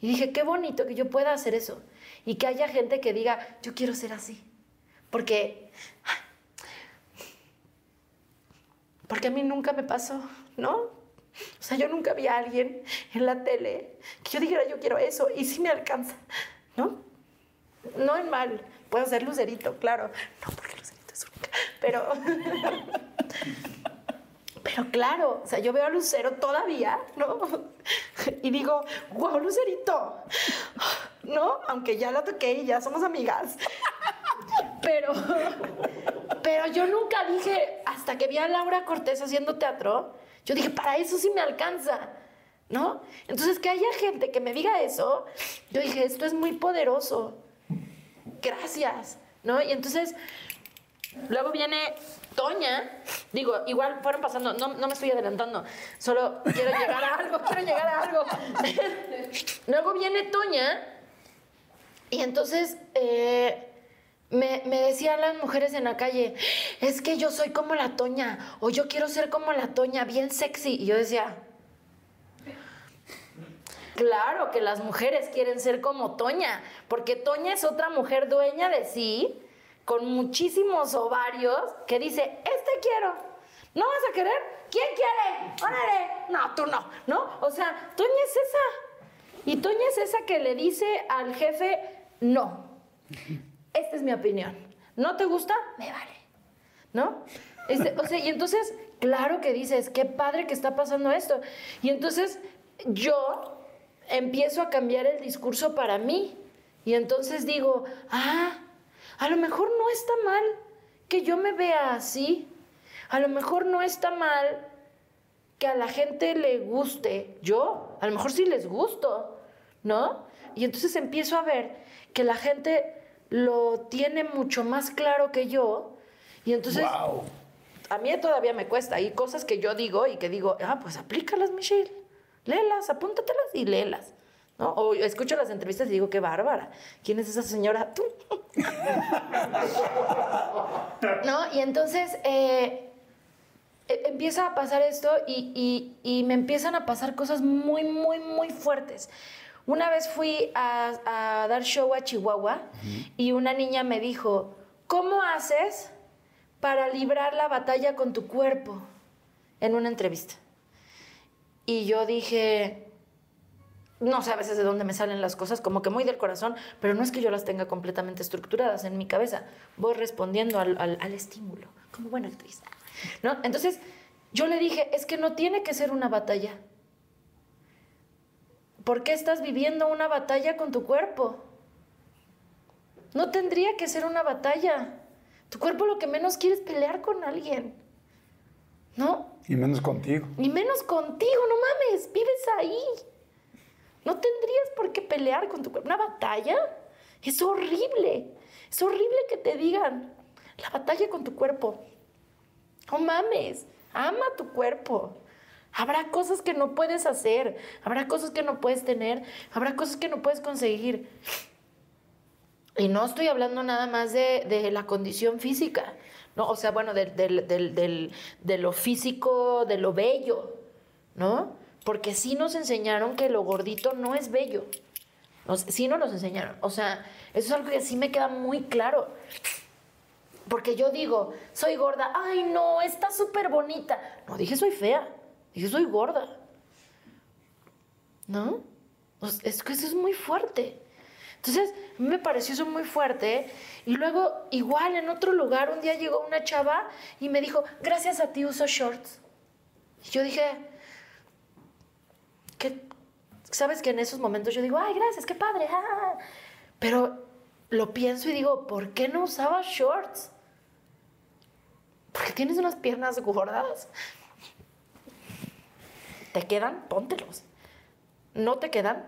B: Y dije, qué bonito que yo pueda hacer eso. Y que haya gente que diga, yo quiero ser así. Porque, porque a mí nunca me pasó, ¿no? O sea, yo nunca vi a alguien en la tele que yo dijera, yo quiero eso, y sí me alcanza, ¿no? No es mal, puedo ser lucerito, claro. No, porque lucerito es única, pero... Pero claro, o sea, yo veo a Lucero todavía, ¿no? Y digo, wow, Lucerito, ¿no? Aunque ya la toqué y ya somos amigas. Pero, pero yo nunca dije, hasta que vi a Laura Cortés haciendo teatro, yo dije, para eso sí me alcanza, ¿no? Entonces, que haya gente que me diga eso, yo dije, esto es muy poderoso. Gracias, ¿no? Y entonces, luego viene Toña, digo, igual fueron pasando, no, no me estoy adelantando, solo quiero llegar a algo, quiero llegar a algo. luego viene Toña, y entonces eh, me, me decían las mujeres en la calle, es que yo soy como la Toña, o yo quiero ser como la Toña, bien sexy. Y yo decía, claro que las mujeres quieren ser como Toña, porque Toña es otra mujer dueña de sí, con muchísimos ovarios, que dice, este quiero. ¿No vas a querer? ¿Quién quiere? ¡Órale! No, tú no, ¿no? O sea, Toña es esa. Y Toña es esa que le dice al jefe, no. Esta es mi opinión. ¿No te gusta? Me vale. ¿No? Este, o sea, y entonces, claro que dices, qué padre que está pasando esto. Y entonces yo empiezo a cambiar el discurso para mí. Y entonces digo, ah, a lo mejor no está mal que yo me vea así. A lo mejor no está mal que a la gente le guste. Yo, a lo mejor sí les gusto, ¿no? Y entonces empiezo a ver que la gente lo tiene mucho más claro que yo. Y entonces
A: ¡Wow!
B: a mí todavía me cuesta. Hay cosas que yo digo y que digo, ah, pues aplícalas, Michelle. Léelas, apúntatelas y léelas. ¿No? O escucho las entrevistas y digo, qué bárbara. ¿Quién es esa señora? Tú. ¿No? Y entonces eh, e- empieza a pasar esto y, y- y me empiezan a pasar cosas muy, muy, muy fuertes. Una vez fui a, dar show a Chihuahua y una niña me dijo, ¿cómo haces para librar la batalla con tu cuerpo? En una entrevista. Y yo dije, no sé a veces de dónde me salen las cosas, como que muy del corazón, pero no es que yo las tenga completamente estructuradas en mi cabeza. Voy respondiendo al, al- al estímulo, como buena actriz. ¿no? Entonces, yo le dije, es que no tiene que ser una batalla. ¿Por qué estás viviendo una batalla con tu cuerpo? No tendría que ser una batalla. Tu cuerpo lo que menos quiere es pelear con alguien. ¿No?
A: Y menos contigo.
B: Ni menos contigo, no mames, vives ahí. No tendrías por qué pelear con tu cuerpo. Una batalla es horrible. Es horrible que te digan la batalla con tu cuerpo. No mames, ama tu cuerpo. Habrá cosas que no puedes hacer, habrá cosas que no puedes tener, habrá cosas que no puedes conseguir. Y no estoy hablando nada más de, de la condición física, ¿no? O sea, bueno, del- del- de lo físico, de lo bello, ¿no? Porque sí nos enseñaron que lo gordito no es bello. Sí nos los enseñaron. O sea, eso es algo que sí me queda muy claro. Porque yo digo, soy gorda, ay no, está súper bonita. No, dije soy fea, dije soy gorda. ¿No? Es que eso es muy fuerte. Entonces, a mí me pareció eso muy fuerte. Y luego, igual, en otro lugar, un día llegó una chava y me dijo, gracias a ti uso shorts. Y yo dije, ¿qué? ¿Sabes que en esos momentos yo digo, ay, gracias, qué padre? ah". Pero lo pienso y digo, ¿por qué no usaba shorts? Porque tienes unas piernas gordas. ¿Te quedan? Póntelos. ¿No te quedan?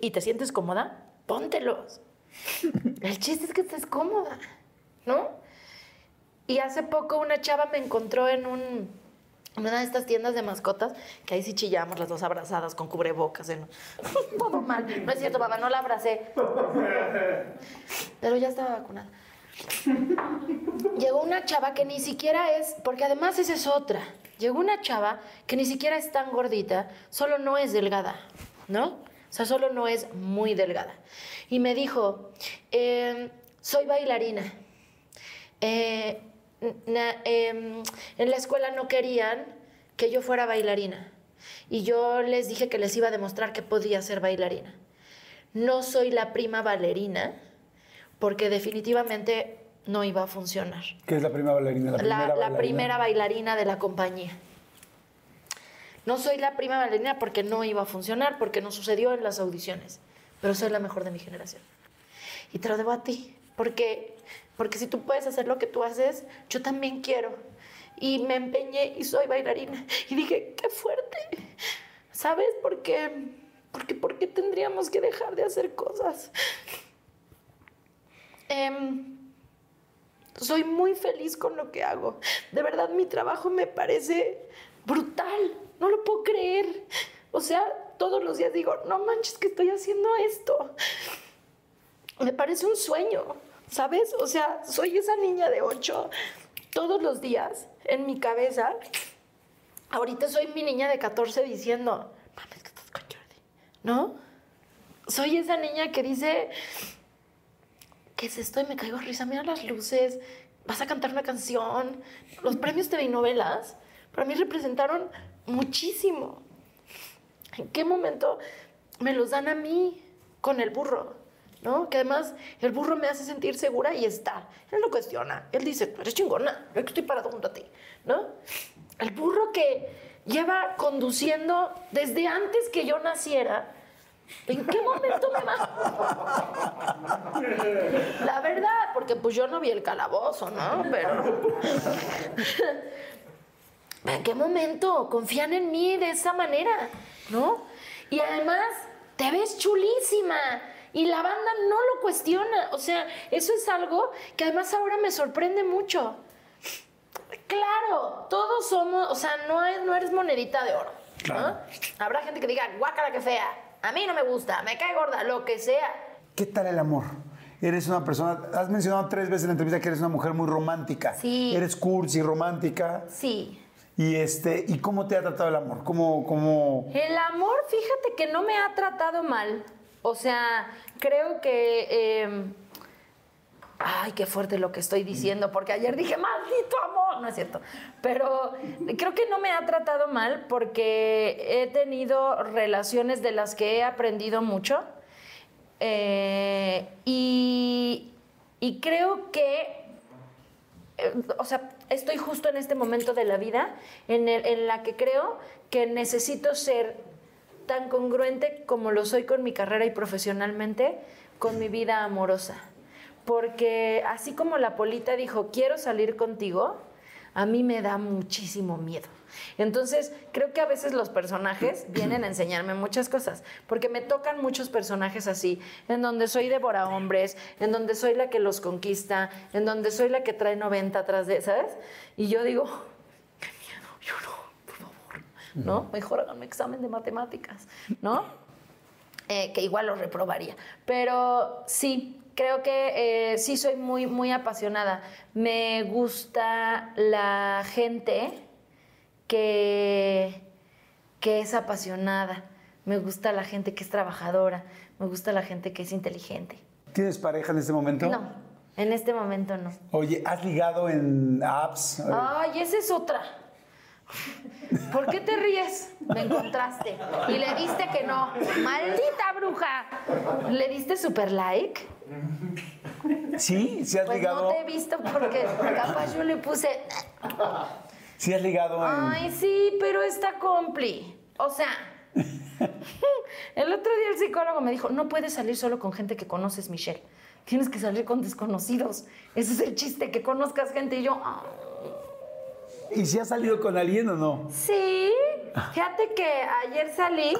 B: ¿Y te sientes cómoda? Póntelos. El chiste es que estés cómoda, ¿no? Y hace poco una chava me encontró en un, en una de estas tiendas de mascotas, que ahí sí chillamos las dos abrazadas con cubrebocas. ¿eh? Todo mal. No es cierto, papá, no la abracé. Pero ya estaba vacunada. Llegó una chava que ni siquiera es, porque además esa es otra. Llegó una chava que ni siquiera es tan gordita, solo no es delgada, ¿no? O sea, solo no es muy delgada. Y me dijo, em, soy bailarina. Eh, em, en la escuela no querían que yo fuera bailarina. Y yo les dije que les iba a demostrar que podía ser bailarina. No soy la prima bailarina, porque definitivamente no iba a funcionar.
A: ¿Qué es la primera bailarina? La
B: La,
A: primera
B: la
A: bailarina.
B: primera bailarina de la compañía. No soy la prima bailarina porque no iba a funcionar, porque no sucedió en las audiciones, pero soy la mejor de mi generación. Y te lo debo a ti, porque, porque si tú puedes hacer lo que tú haces, yo también quiero. Y me empeñé y soy bailarina. Y dije, qué fuerte. ¿Sabes por qué? Porque ¿por qué tendríamos que dejar de hacer cosas? Em, soy muy feliz con lo que hago. De verdad, mi trabajo me parece brutal. No lo puedo creer. O sea, todos los días digo, no manches que estoy haciendo esto. Me parece un sueño, ¿sabes? O sea, soy esa niña de ocho todos los días en mi cabeza. Ahorita soy mi niña de 14 diciendo, mames, que estás con Jordi, ¿no? Soy esa niña que dice, ¿qué es esto? Y me caigo de risa, mira las luces, vas a cantar una canción. Los premios TV y novelas para mí representaron muchísimo. ¿En qué momento me los dan a mí con el burro? ¿No? Que además el burro me hace sentir segura y está. Él no cuestiona. Él dice, eres chingona, yo estoy parado junto a ti. ¿No? El burro que lleva conduciendo desde antes que yo naciera. ¿En qué momento me va? La verdad, porque pues yo no vi el calabozo, ¿no? Pero. ¿En qué momento confían en mí de esa manera? ¿No? Y además, te ves chulísima. Y la banda no lo cuestiona. O sea, eso es algo que además ahora me sorprende mucho. Claro, todos somos, o sea, no, es- no eres monedita de oro. ¿no? Habrá gente que diga, guácala que fea. A mí no me gusta, me cae gorda, lo que sea.
A: ¿Qué tal el amor? Eres una persona, has mencionado tres veces en la entrevista que eres una mujer muy romántica.
B: Sí.
A: Eres cursi, romántica.
B: Sí.
A: Y este, ¿y cómo te ha tratado el amor? ¿Cómo, cómo...
B: El amor, fíjate que no me ha tratado mal. O sea, creo que... em, Ay, qué fuerte lo que estoy diciendo, porque ayer dije, maldito amor, no es cierto. Pero creo que no me ha tratado mal porque he tenido relaciones de las que he aprendido mucho. Eh, y, creo que eh, o sea, estoy justo en este momento de la vida en la que creo que necesito ser tan congruente como lo soy con mi carrera y profesionalmente con mi vida amorosa. Porque así como la Polita dijo, quiero salir contigo, a mí me da muchísimo miedo. Entonces, creo que a veces los personajes vienen a enseñarme muchas cosas, porque me tocan muchos personajes así, en donde soy devora hombres, en donde soy la que los conquista, en donde soy la que trae 90 atrás de, ¿sabes? Y yo digo, qué miedo, yo no, por favor, ¿no? Mejor háganme examen de matemáticas, ¿no? Eh, que igual lo reprobaría. Pero sí, creo que eh, sí soy muy, muy apasionada. Me gusta la gente que, que es apasionada. Me gusta la gente que es trabajadora. Me gusta la gente que es inteligente.
A: ¿Tienes pareja en este momento?
B: No, en este momento no.
A: Oye, ¿has ligado en apps?
B: Ay, esa es otra. ¿Por qué te ríes? Me encontraste. Y le diste que no. ¡Maldita bruja! ¿Le diste super like?
A: Sí, sí has
B: Pues
A: ligado.
B: no te he visto porque capaz yo le puse.
A: Sí has ligado en.
B: Ay, sí, pero está compli. O sea. El otro día el psicólogo me dijo, no puedes salir solo con gente que conoces, Michelle. Tienes que salir con desconocidos. Ese es el chiste, que conozcas gente. Y yo, "Ah,
A: ¿Y si has salido con alguien o no?
B: sí. Fíjate que ayer salí.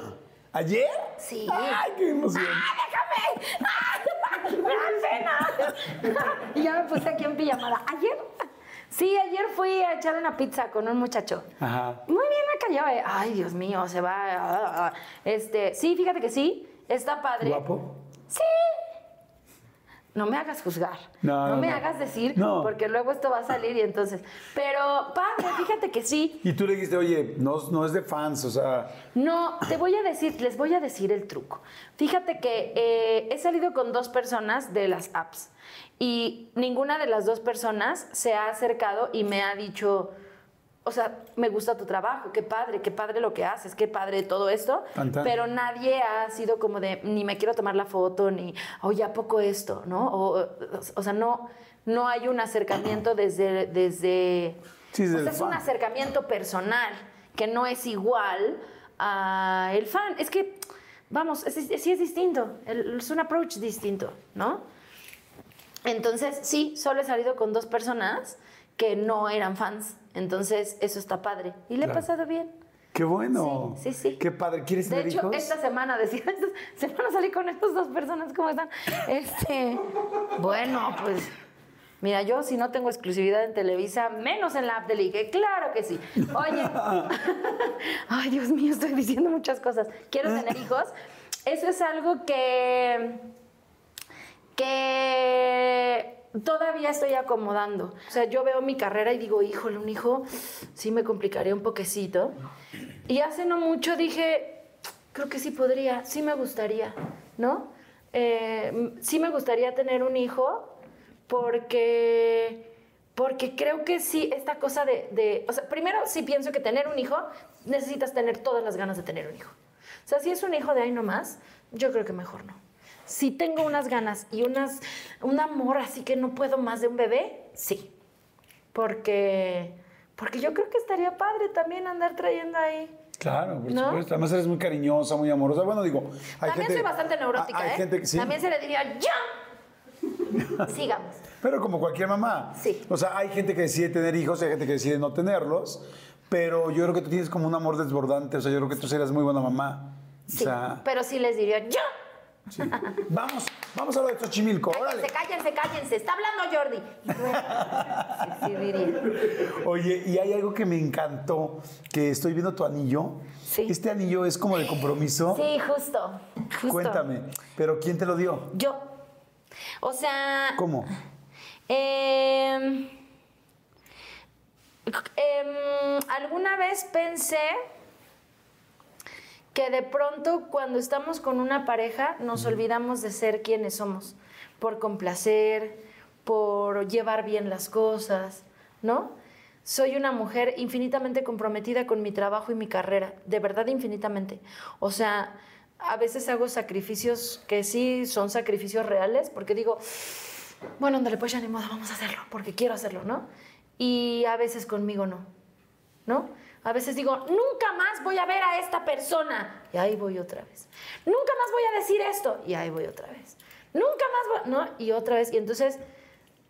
A: ¿Ayer?
B: Sí.
A: ¡Ay, qué emoción!
B: ¡Déjame! ¡Me da pena! Y ya me puse aquí en pijamada. ¿Ayer? Sí, ayer fui a echar una pizza con un muchacho.
A: Ajá.
B: Muy bien me cayó. eh. Ay, Dios mío, se va. Este, sí, fíjate que sí. Está padre.
A: ¿Guapo?
B: Sí. No me hagas juzgar.
A: No,
B: No,
A: no,
B: me
A: no.
B: hagas decir, porque luego esto va a salir y entonces. Pero, padre, fíjate que sí.
A: Y tú le dijiste, oye, no, no es de fans, o sea.
B: No, te voy a decir, les voy a decir el truco. Fíjate que eh, he salido con dos personas de las apps y ninguna de las dos personas se ha acercado y me ha dicho, o sea, me gusta tu trabajo, qué padre, qué padre lo que haces, qué padre todo esto,
A: Tan, tan.
B: pero nadie ha sido como de, ni me quiero tomar la foto, ni, oye, ¿a poco esto? ¿No? O, o sea, no, no hay un acercamiento desde... desde
A: Sí,
B: o sea, es un acercamiento personal que no es igual a el fan. Es que, vamos, es- es- sí es distinto, el- es un approach distinto, ¿no? Entonces, sí, solo he salido con dos personas que no eran fans. Entonces, eso está padre. Y le he
A: Claro.
B: pasado bien.
A: ¡Qué bueno!
B: Sí, sí, sí.
A: ¡Qué padre! ¿Quieres
B: De
A: tener
B: hecho,
A: hijos?
B: esta semana decía, esta semana salí con estas dos personas, ¿cómo están? Este, bueno, pues, mira, yo si no tengo exclusividad en Televisa, menos en la app de Ligue, claro que sí. Oye, ay, Dios mío, estoy diciendo muchas cosas. Quiero tener hijos. Eso es algo que, que todavía estoy acomodando. O sea, yo veo mi carrera y digo, híjole, un hijo sí me complicaría un poquecito. Y hace no mucho dije, creo que sí podría, sí me gustaría, ¿no? Eh, sí me gustaría tener un hijo porque, porque creo que sí, esta cosa de, de- o sea, primero sí pienso que tener un hijo, necesitas tener todas las ganas de tener un hijo. O sea, si es un hijo de ahí nomás, yo creo que mejor no. Si tengo unas ganas y unas, un amor así que no puedo más de un bebé, sí. Porque, porque yo creo que estaría padre también andar trayendo ahí.
A: Claro, por
B: ¿No?
A: supuesto. Además eres muy cariñosa, muy amorosa. Bueno, digo, hay
B: También
A: gente...
B: soy bastante neurótica,
A: hay
B: ¿eh?
A: gente que sí.
B: También se le diría, ¡ya! Sigamos.
A: Pero como cualquier mamá.
B: Sí.
A: O sea, hay gente que decide tener hijos y hay gente que decide no tenerlos. Pero yo creo que tú tienes como un amor desbordante. O sea, yo creo que tú serías muy buena mamá.
B: Sí,
A: O sea,
B: pero sí les diría, ¡ya!
A: Sí. vamos, vamos a lo de Xochimilco, órale.
B: Cállense, cállense, cállense. Está hablando Jordi. Y.
A: Oye, y hay algo que me encantó, que estoy viendo tu anillo.
B: Sí.
A: Este anillo es como de compromiso.
B: Sí, justo. justo.
A: Cuéntame, pero ¿quién te lo dio?
B: Yo. O sea.
A: ¿Cómo?
B: em, em, alguna vez pensé que de pronto cuando estamos con una pareja nos olvidamos de ser quienes somos, por complacer, por llevar bien las cosas, ¿no? Soy una mujer infinitamente comprometida con mi trabajo y mi carrera, de verdad infinitamente. O sea, a veces hago sacrificios que sí son sacrificios reales, porque digo, bueno, ándale, pues ya ni modo, vamos a hacerlo, porque quiero hacerlo, ¿no? Y a veces conmigo no, ¿no? A veces digo, nunca más voy a ver a esta persona. Y ahí voy otra vez. Nunca más voy a decir esto. Y ahí voy otra vez. Nunca más voy, ¿no? Y otra vez. Y entonces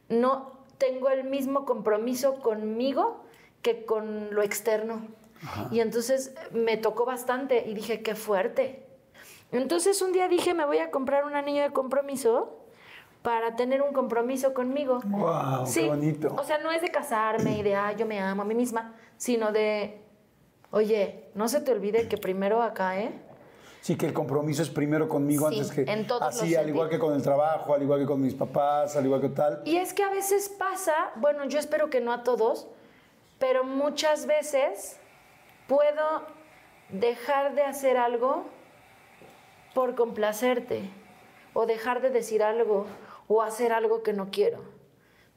B: no tengo el mismo compromiso conmigo que con lo externo. Y entonces me tocó bastante y dije, qué fuerte. Entonces un día dije, me voy a comprar un anillo de compromiso para tener un compromiso conmigo.
A: ¡Wow! ¡Qué bonito!
B: O sea, no es de casarme y de, ah, yo me amo a mí misma, sino de, Oye, no se te olvide que primero acá, ¿eh?
A: Sí, que el compromiso es primero conmigo antes que
B: en todos
A: así, al igual que con el trabajo, al igual que con mis papás, al igual que tal.
B: Y es que a veces pasa, bueno, yo espero que no a todos, pero muchas veces puedo dejar de hacer algo por complacerte o dejar de decir algo o hacer algo que no quiero,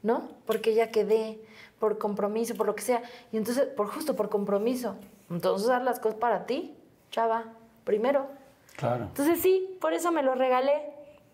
B: ¿no? Porque ya quedé por compromiso, por lo que sea, y entonces por justo por compromiso entonces, haz las cosas para ti, chava, primero.
A: Claro.
B: Entonces, sí, por eso me lo regalé.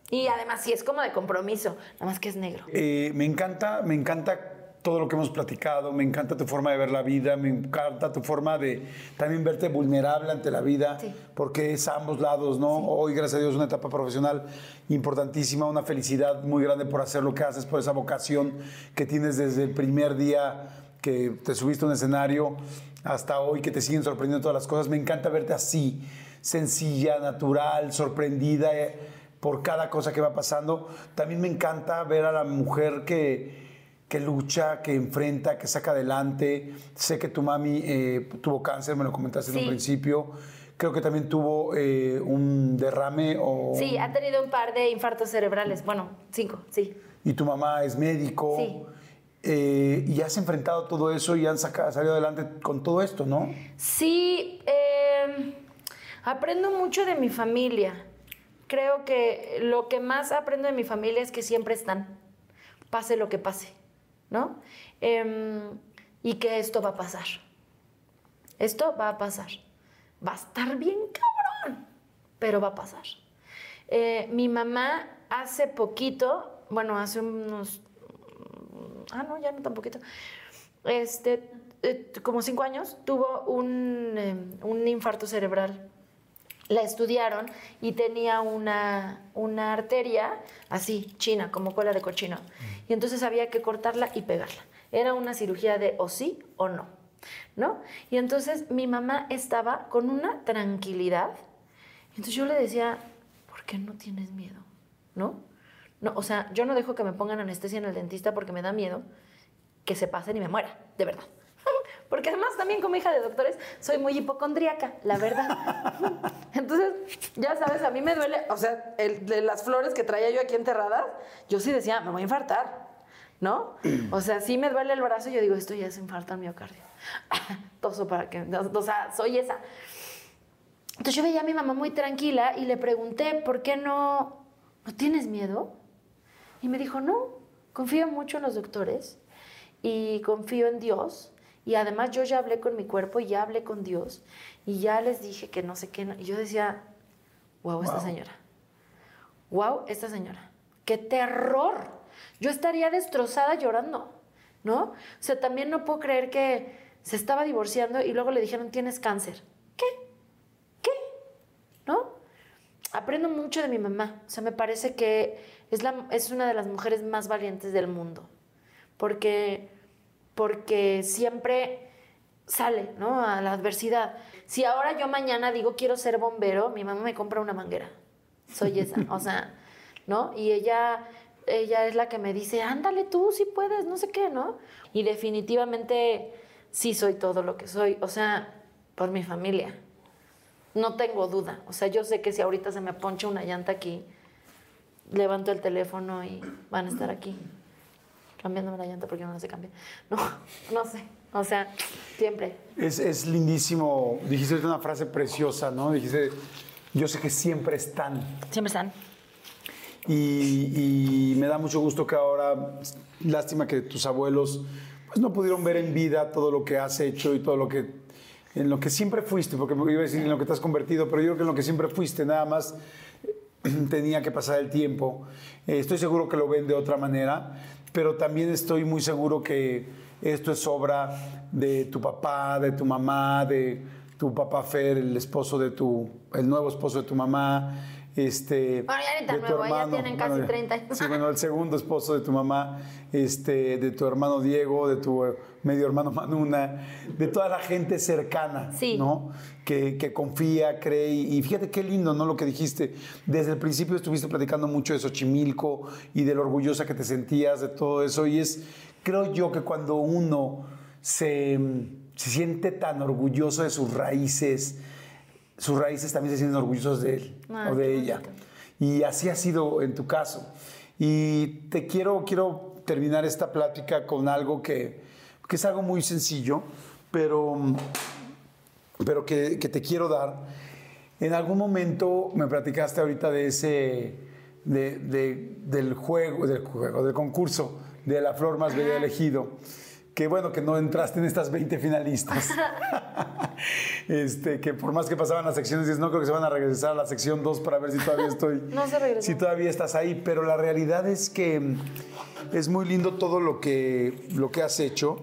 B: Y además, sí, es como de compromiso, nada más que es negro.
A: Eh, me encanta, me encanta todo lo que hemos platicado, me encanta tu forma de ver la vida, me encanta tu forma de también verte vulnerable ante la vida, porque es a ambos lados, ¿no? Hoy, gracias a Dios, una etapa profesional importantísima, una felicidad muy grande por hacer lo que haces, por esa vocación que tienes desde el primer día que te subiste a un escenario hasta hoy, que te siguen sorprendiendo todas las cosas. Me encanta verte así, sencilla, natural, sorprendida eh, por cada cosa que va pasando. También me encanta ver a la mujer que, que lucha, que enfrenta, que saca adelante. Sé que tu mami eh, tuvo cáncer, me lo comentaste en un principio. Creo que también tuvo eh, un derrame o...
B: Sí, ha tenido un par de infartos cerebrales. Bueno, cinco, sí.
A: Y tu mamá es médico.
B: Sí.
A: Eh, y has enfrentado todo eso y han salido adelante con todo esto, ¿no?
B: Sí, em, aprendo mucho de mi familia. Creo que lo que más aprendo de mi familia es que siempre están, pase lo que pase, ¿no? Em, y que esto va a pasar. Esto va a pasar. Va a estar bien cabrón, pero va a pasar. Eh, mi mamá hace poquito, bueno, hace unos ah, no, ya no tan poquito, este, eh, como cinco años, tuvo eh, un, infarto cerebral. La estudiaron y tenía una, una arteria así, china, como cola de cochino. Y entonces había que cortarla y pegarla. Era una cirugía de o sí o no, ¿no? Y entonces mi mamá estaba con una tranquilidad. Entonces yo le decía, ¿por qué no tienes miedo? ¿No? No, o sea, yo no dejo que me pongan anestesia en el dentista porque me da miedo que se pasen y me muera, de verdad. Porque además también como hija de doctores soy muy hipocondríaca, la verdad. Entonces, ya sabes, a mí me duele, o sea, el, de las flores que traía yo aquí enterradas, yo sí decía, me voy a infartar, ¿no? O sea, sí me duele el brazo y yo digo, esto ya es infarto al miocardio. Toso para que, o sea, soy esa. Entonces yo veía a mi mamá muy tranquila y le pregunté, ¿por qué no, no tienes miedo? Y me dijo, no, confío mucho en los doctores y confío en Dios. Y además yo ya hablé con mi cuerpo y ya hablé con Dios y ya les dije que no sé qué. Y yo decía, wow, esta señora. Wow, esta señora. ¡Qué terror! Yo estaría destrozada llorando, ¿no? O sea, también no puedo creer que se estaba divorciando y luego le dijeron, tienes cáncer. ¿Qué? ¿Qué? Aprendo mucho de mi mamá. O sea, me parece que es, la, es una de las mujeres más valientes del mundo, porque, porque siempre sale ¿no? a la adversidad. Si ahora yo mañana digo quiero ser bombero, mi mamá me compra una manguera. Soy esa, o sea, ¿no? Y ella, ella es la que me dice, ándale tú, si puedes, no sé qué, ¿no? Y definitivamente sí soy todo lo que soy, o sea, por mi familia. No tengo duda. O sea, yo sé que si ahorita se me poncha una llanta aquí, levanto el teléfono y van a estar aquí cambiándome la llanta porque no se cambia. No, no sé. O sea, siempre.
A: Es, es lindísimo. Dijiste una frase preciosa, ¿no? Dijiste, yo sé que siempre están.
B: Siempre están.
A: Y, y me da mucho gusto que ahora, lástima que tus abuelos pues no pudieron ver en vida todo lo que has hecho y todo lo que, en lo que siempre fuiste, porque me iba a decir en lo que te has convertido, pero yo creo que en lo que siempre fuiste, nada más tenía que pasar el tiempo. Eh, estoy seguro que lo ven de otra manera, pero también estoy muy seguro que esto es obra de tu papá, de tu mamá, de tu papá Fer, el esposo de tu, el nuevo esposo de tu mamá. Este,
B: Bueno, ya ni tan nuevo, ya tienen casi 30 años.
A: Sí, bueno, el segundo esposo de tu mamá, este, de tu hermano Diego, de tu medio hermano Manuna, de toda la gente cercana,
B: Sí.
A: ¿no? Que, que confía, cree. Y fíjate qué lindo, ¿no? Lo que dijiste. Desde el principio estuviste platicando mucho de Xochimilco y de lo orgullosa que te sentías de todo eso. Y es, creo yo que cuando uno se, se siente tan orgulloso de sus raíces, sus raíces también se sienten orgullosos de él
B: Ah,
A: o de
B: qué
A: ella.
B: bonito.
A: Y así ha sido en tu caso. Y te quiero, quiero terminar esta plática con algo que, que es algo muy sencillo, pero, pero que, que te quiero dar. En algún momento me platicaste ahorita de ese, de- de- del juego, del juego, del concurso de la flor más bella elegido. Que bueno, que no entraste en estas 20 finalistas. este, que por más que pasaban las secciones, dices, no creo que se van a regresar a la sección 2 para ver si todavía estoy.
B: No se regresó.
A: Si todavía estás ahí, pero la realidad es que mm, es muy lindo todo lo que, lo que has hecho.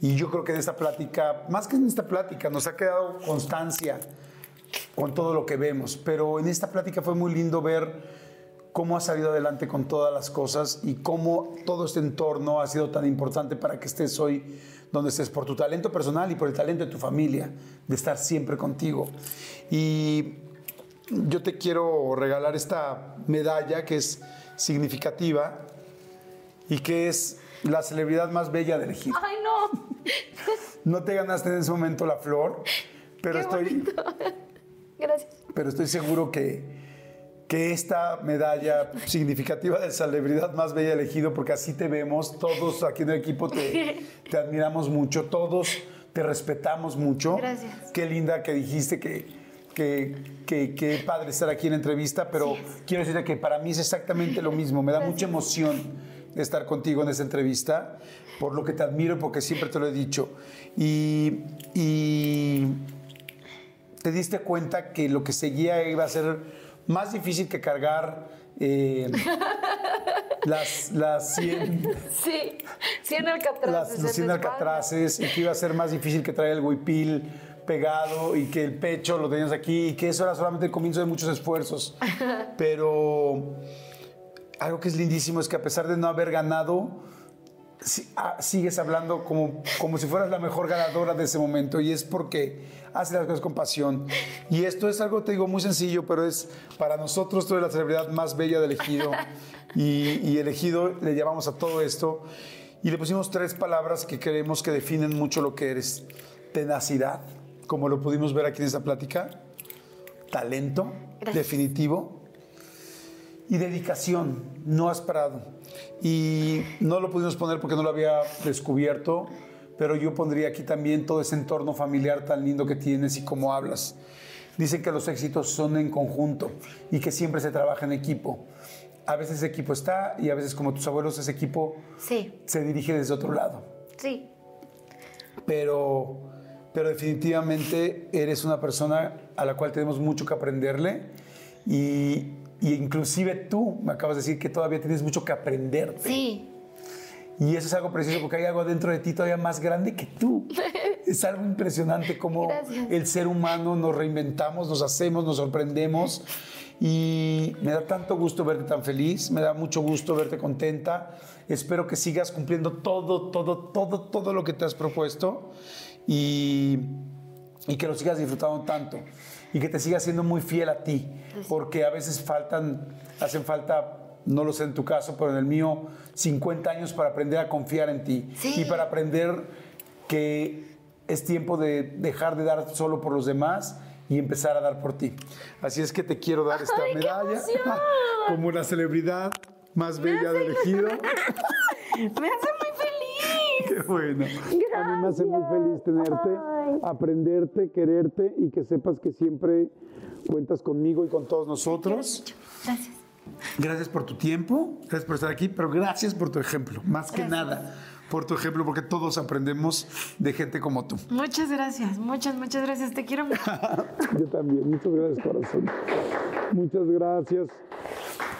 A: Y yo creo que en esta plática, más que en esta plática, nos ha quedado constancia con todo lo que vemos. Pero en esta plática fue muy lindo ver cómo has salido adelante con todas las cosas y cómo todo este entorno ha sido tan importante para que estés hoy donde estés, por tu talento personal y por el talento de tu familia, de estar siempre contigo. Y yo te quiero regalar esta medalla que es significativa y que es la celebridad más bella de elegir.
B: Ay, no.
A: No te ganaste en ese momento la flor, pero
B: Qué
A: estoy,
B: bonito. Gracias.
A: pero estoy seguro que, que esta medalla significativa de celebridad más bella elegido, porque así te vemos, todos aquí en el equipo te, te admiramos mucho, todos te respetamos mucho.
B: Gracias.
A: Qué linda que dijiste que, que, que, que padre estar aquí en la entrevista, pero quiero decirte que para mí es exactamente lo mismo, me da mucha emoción estar contigo en esta entrevista, por lo que te admiro porque siempre te lo he dicho. Y, y te diste cuenta que lo que seguía iba a ser más difícil que cargar eh, las, las 100,
B: Sí. 100 alcatraces.
A: las, los
B: en
A: 100
B: tu
A: alcatraces y que iba a ser más difícil que traer el huipil pegado y que el pecho lo tenías aquí y que eso era solamente el comienzo de muchos esfuerzos. Pero algo que es lindísimo es que a pesar de no haber ganado, si- ah, sigues hablando como, como si fueras la mejor ganadora de ese momento y es porque haces las cosas con pasión. Y esto es algo, te digo, muy sencillo, pero es para nosotros, tú eres la celebridad más bella de elegido y, y elegido le llamamos a todo esto y le pusimos tres palabras que creemos que definen mucho lo que eres. Tenacidad, como lo pudimos ver aquí en esta plática, talento,
B: Gracias.
A: definitivo, y dedicación, no has parado. Y no lo pudimos poner porque no lo había descubierto, pero yo pondría aquí también todo ese entorno familiar tan lindo que tienes y cómo hablas. Dicen que los éxitos son en conjunto y que siempre se trabaja en equipo. A veces ese equipo está y a veces como tus abuelos ese equipo
B: Sí,
A: se dirige desde otro lado.
B: sí.
A: Pero, pero definitivamente eres una persona a la cual tenemos mucho que aprenderle y, y inclusive tú me acabas de decir que todavía tienes mucho que aprender.
B: Sí.
A: Y eso es algo precioso porque hay algo dentro de ti todavía más grande que tú. Es algo impresionante como
B: Gracias.
A: el ser humano nos reinventamos, nos hacemos, nos sorprendemos. Y me da tanto gusto verte tan feliz, me da mucho gusto verte contenta. Espero que sigas cumpliendo todo, todo, todo, todo lo que te has propuesto y, y que lo sigas disfrutando tanto y que te sigas siendo muy fiel a ti, porque a veces faltan, hacen falta no lo sé en tu caso, pero en el mío, 50 años para aprender a confiar en ti
B: Sí.
A: y para aprender que es tiempo de dejar de dar solo por los demás y empezar a dar por ti. Así es que te quiero dar esta
B: ¡Ay, qué
A: medalla como la celebridad más bella del elegido.
B: Me hace.
A: Qué bueno. A mí me hace muy feliz tenerte,
B: Ay.
A: aprenderte, quererte y que sepas que siempre cuentas conmigo y con todos nosotros.
B: Gracias.
A: Gracias por tu tiempo, gracias por estar aquí, pero gracias por tu ejemplo, más que nada por tu ejemplo, porque todos aprendemos de gente como tú.
B: Muchas gracias, muchas, muchas gracias. Te quiero mucho.
A: Yo también, muchas gracias, corazón. Muchas gracias.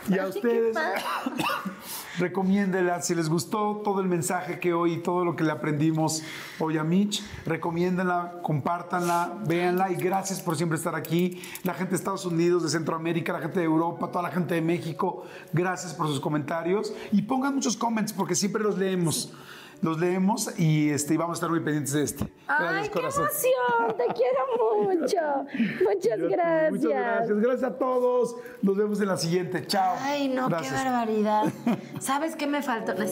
A: Y a ustedes, recomiéndela. Si les gustó todo el mensaje que hoy, todo lo que le aprendimos hoy a Mitch, recomiéndenla, compártanla, véanla y gracias por siempre estar aquí. La gente de Estados Unidos, de Centroamérica, la gente de Europa, toda la gente de México, gracias por sus comentarios y pongan muchos comments porque siempre los leemos los leemos y, este, vamos a estar muy pendientes de este.
B: ¡Ay, qué emoción! Te quiero mucho. Muchas gracias.
A: Muchas gracias. Gracias a todos. Nos vemos en la siguiente. Chao.
B: Ay, no, qué barbaridad. ¿Sabes qué me faltó? No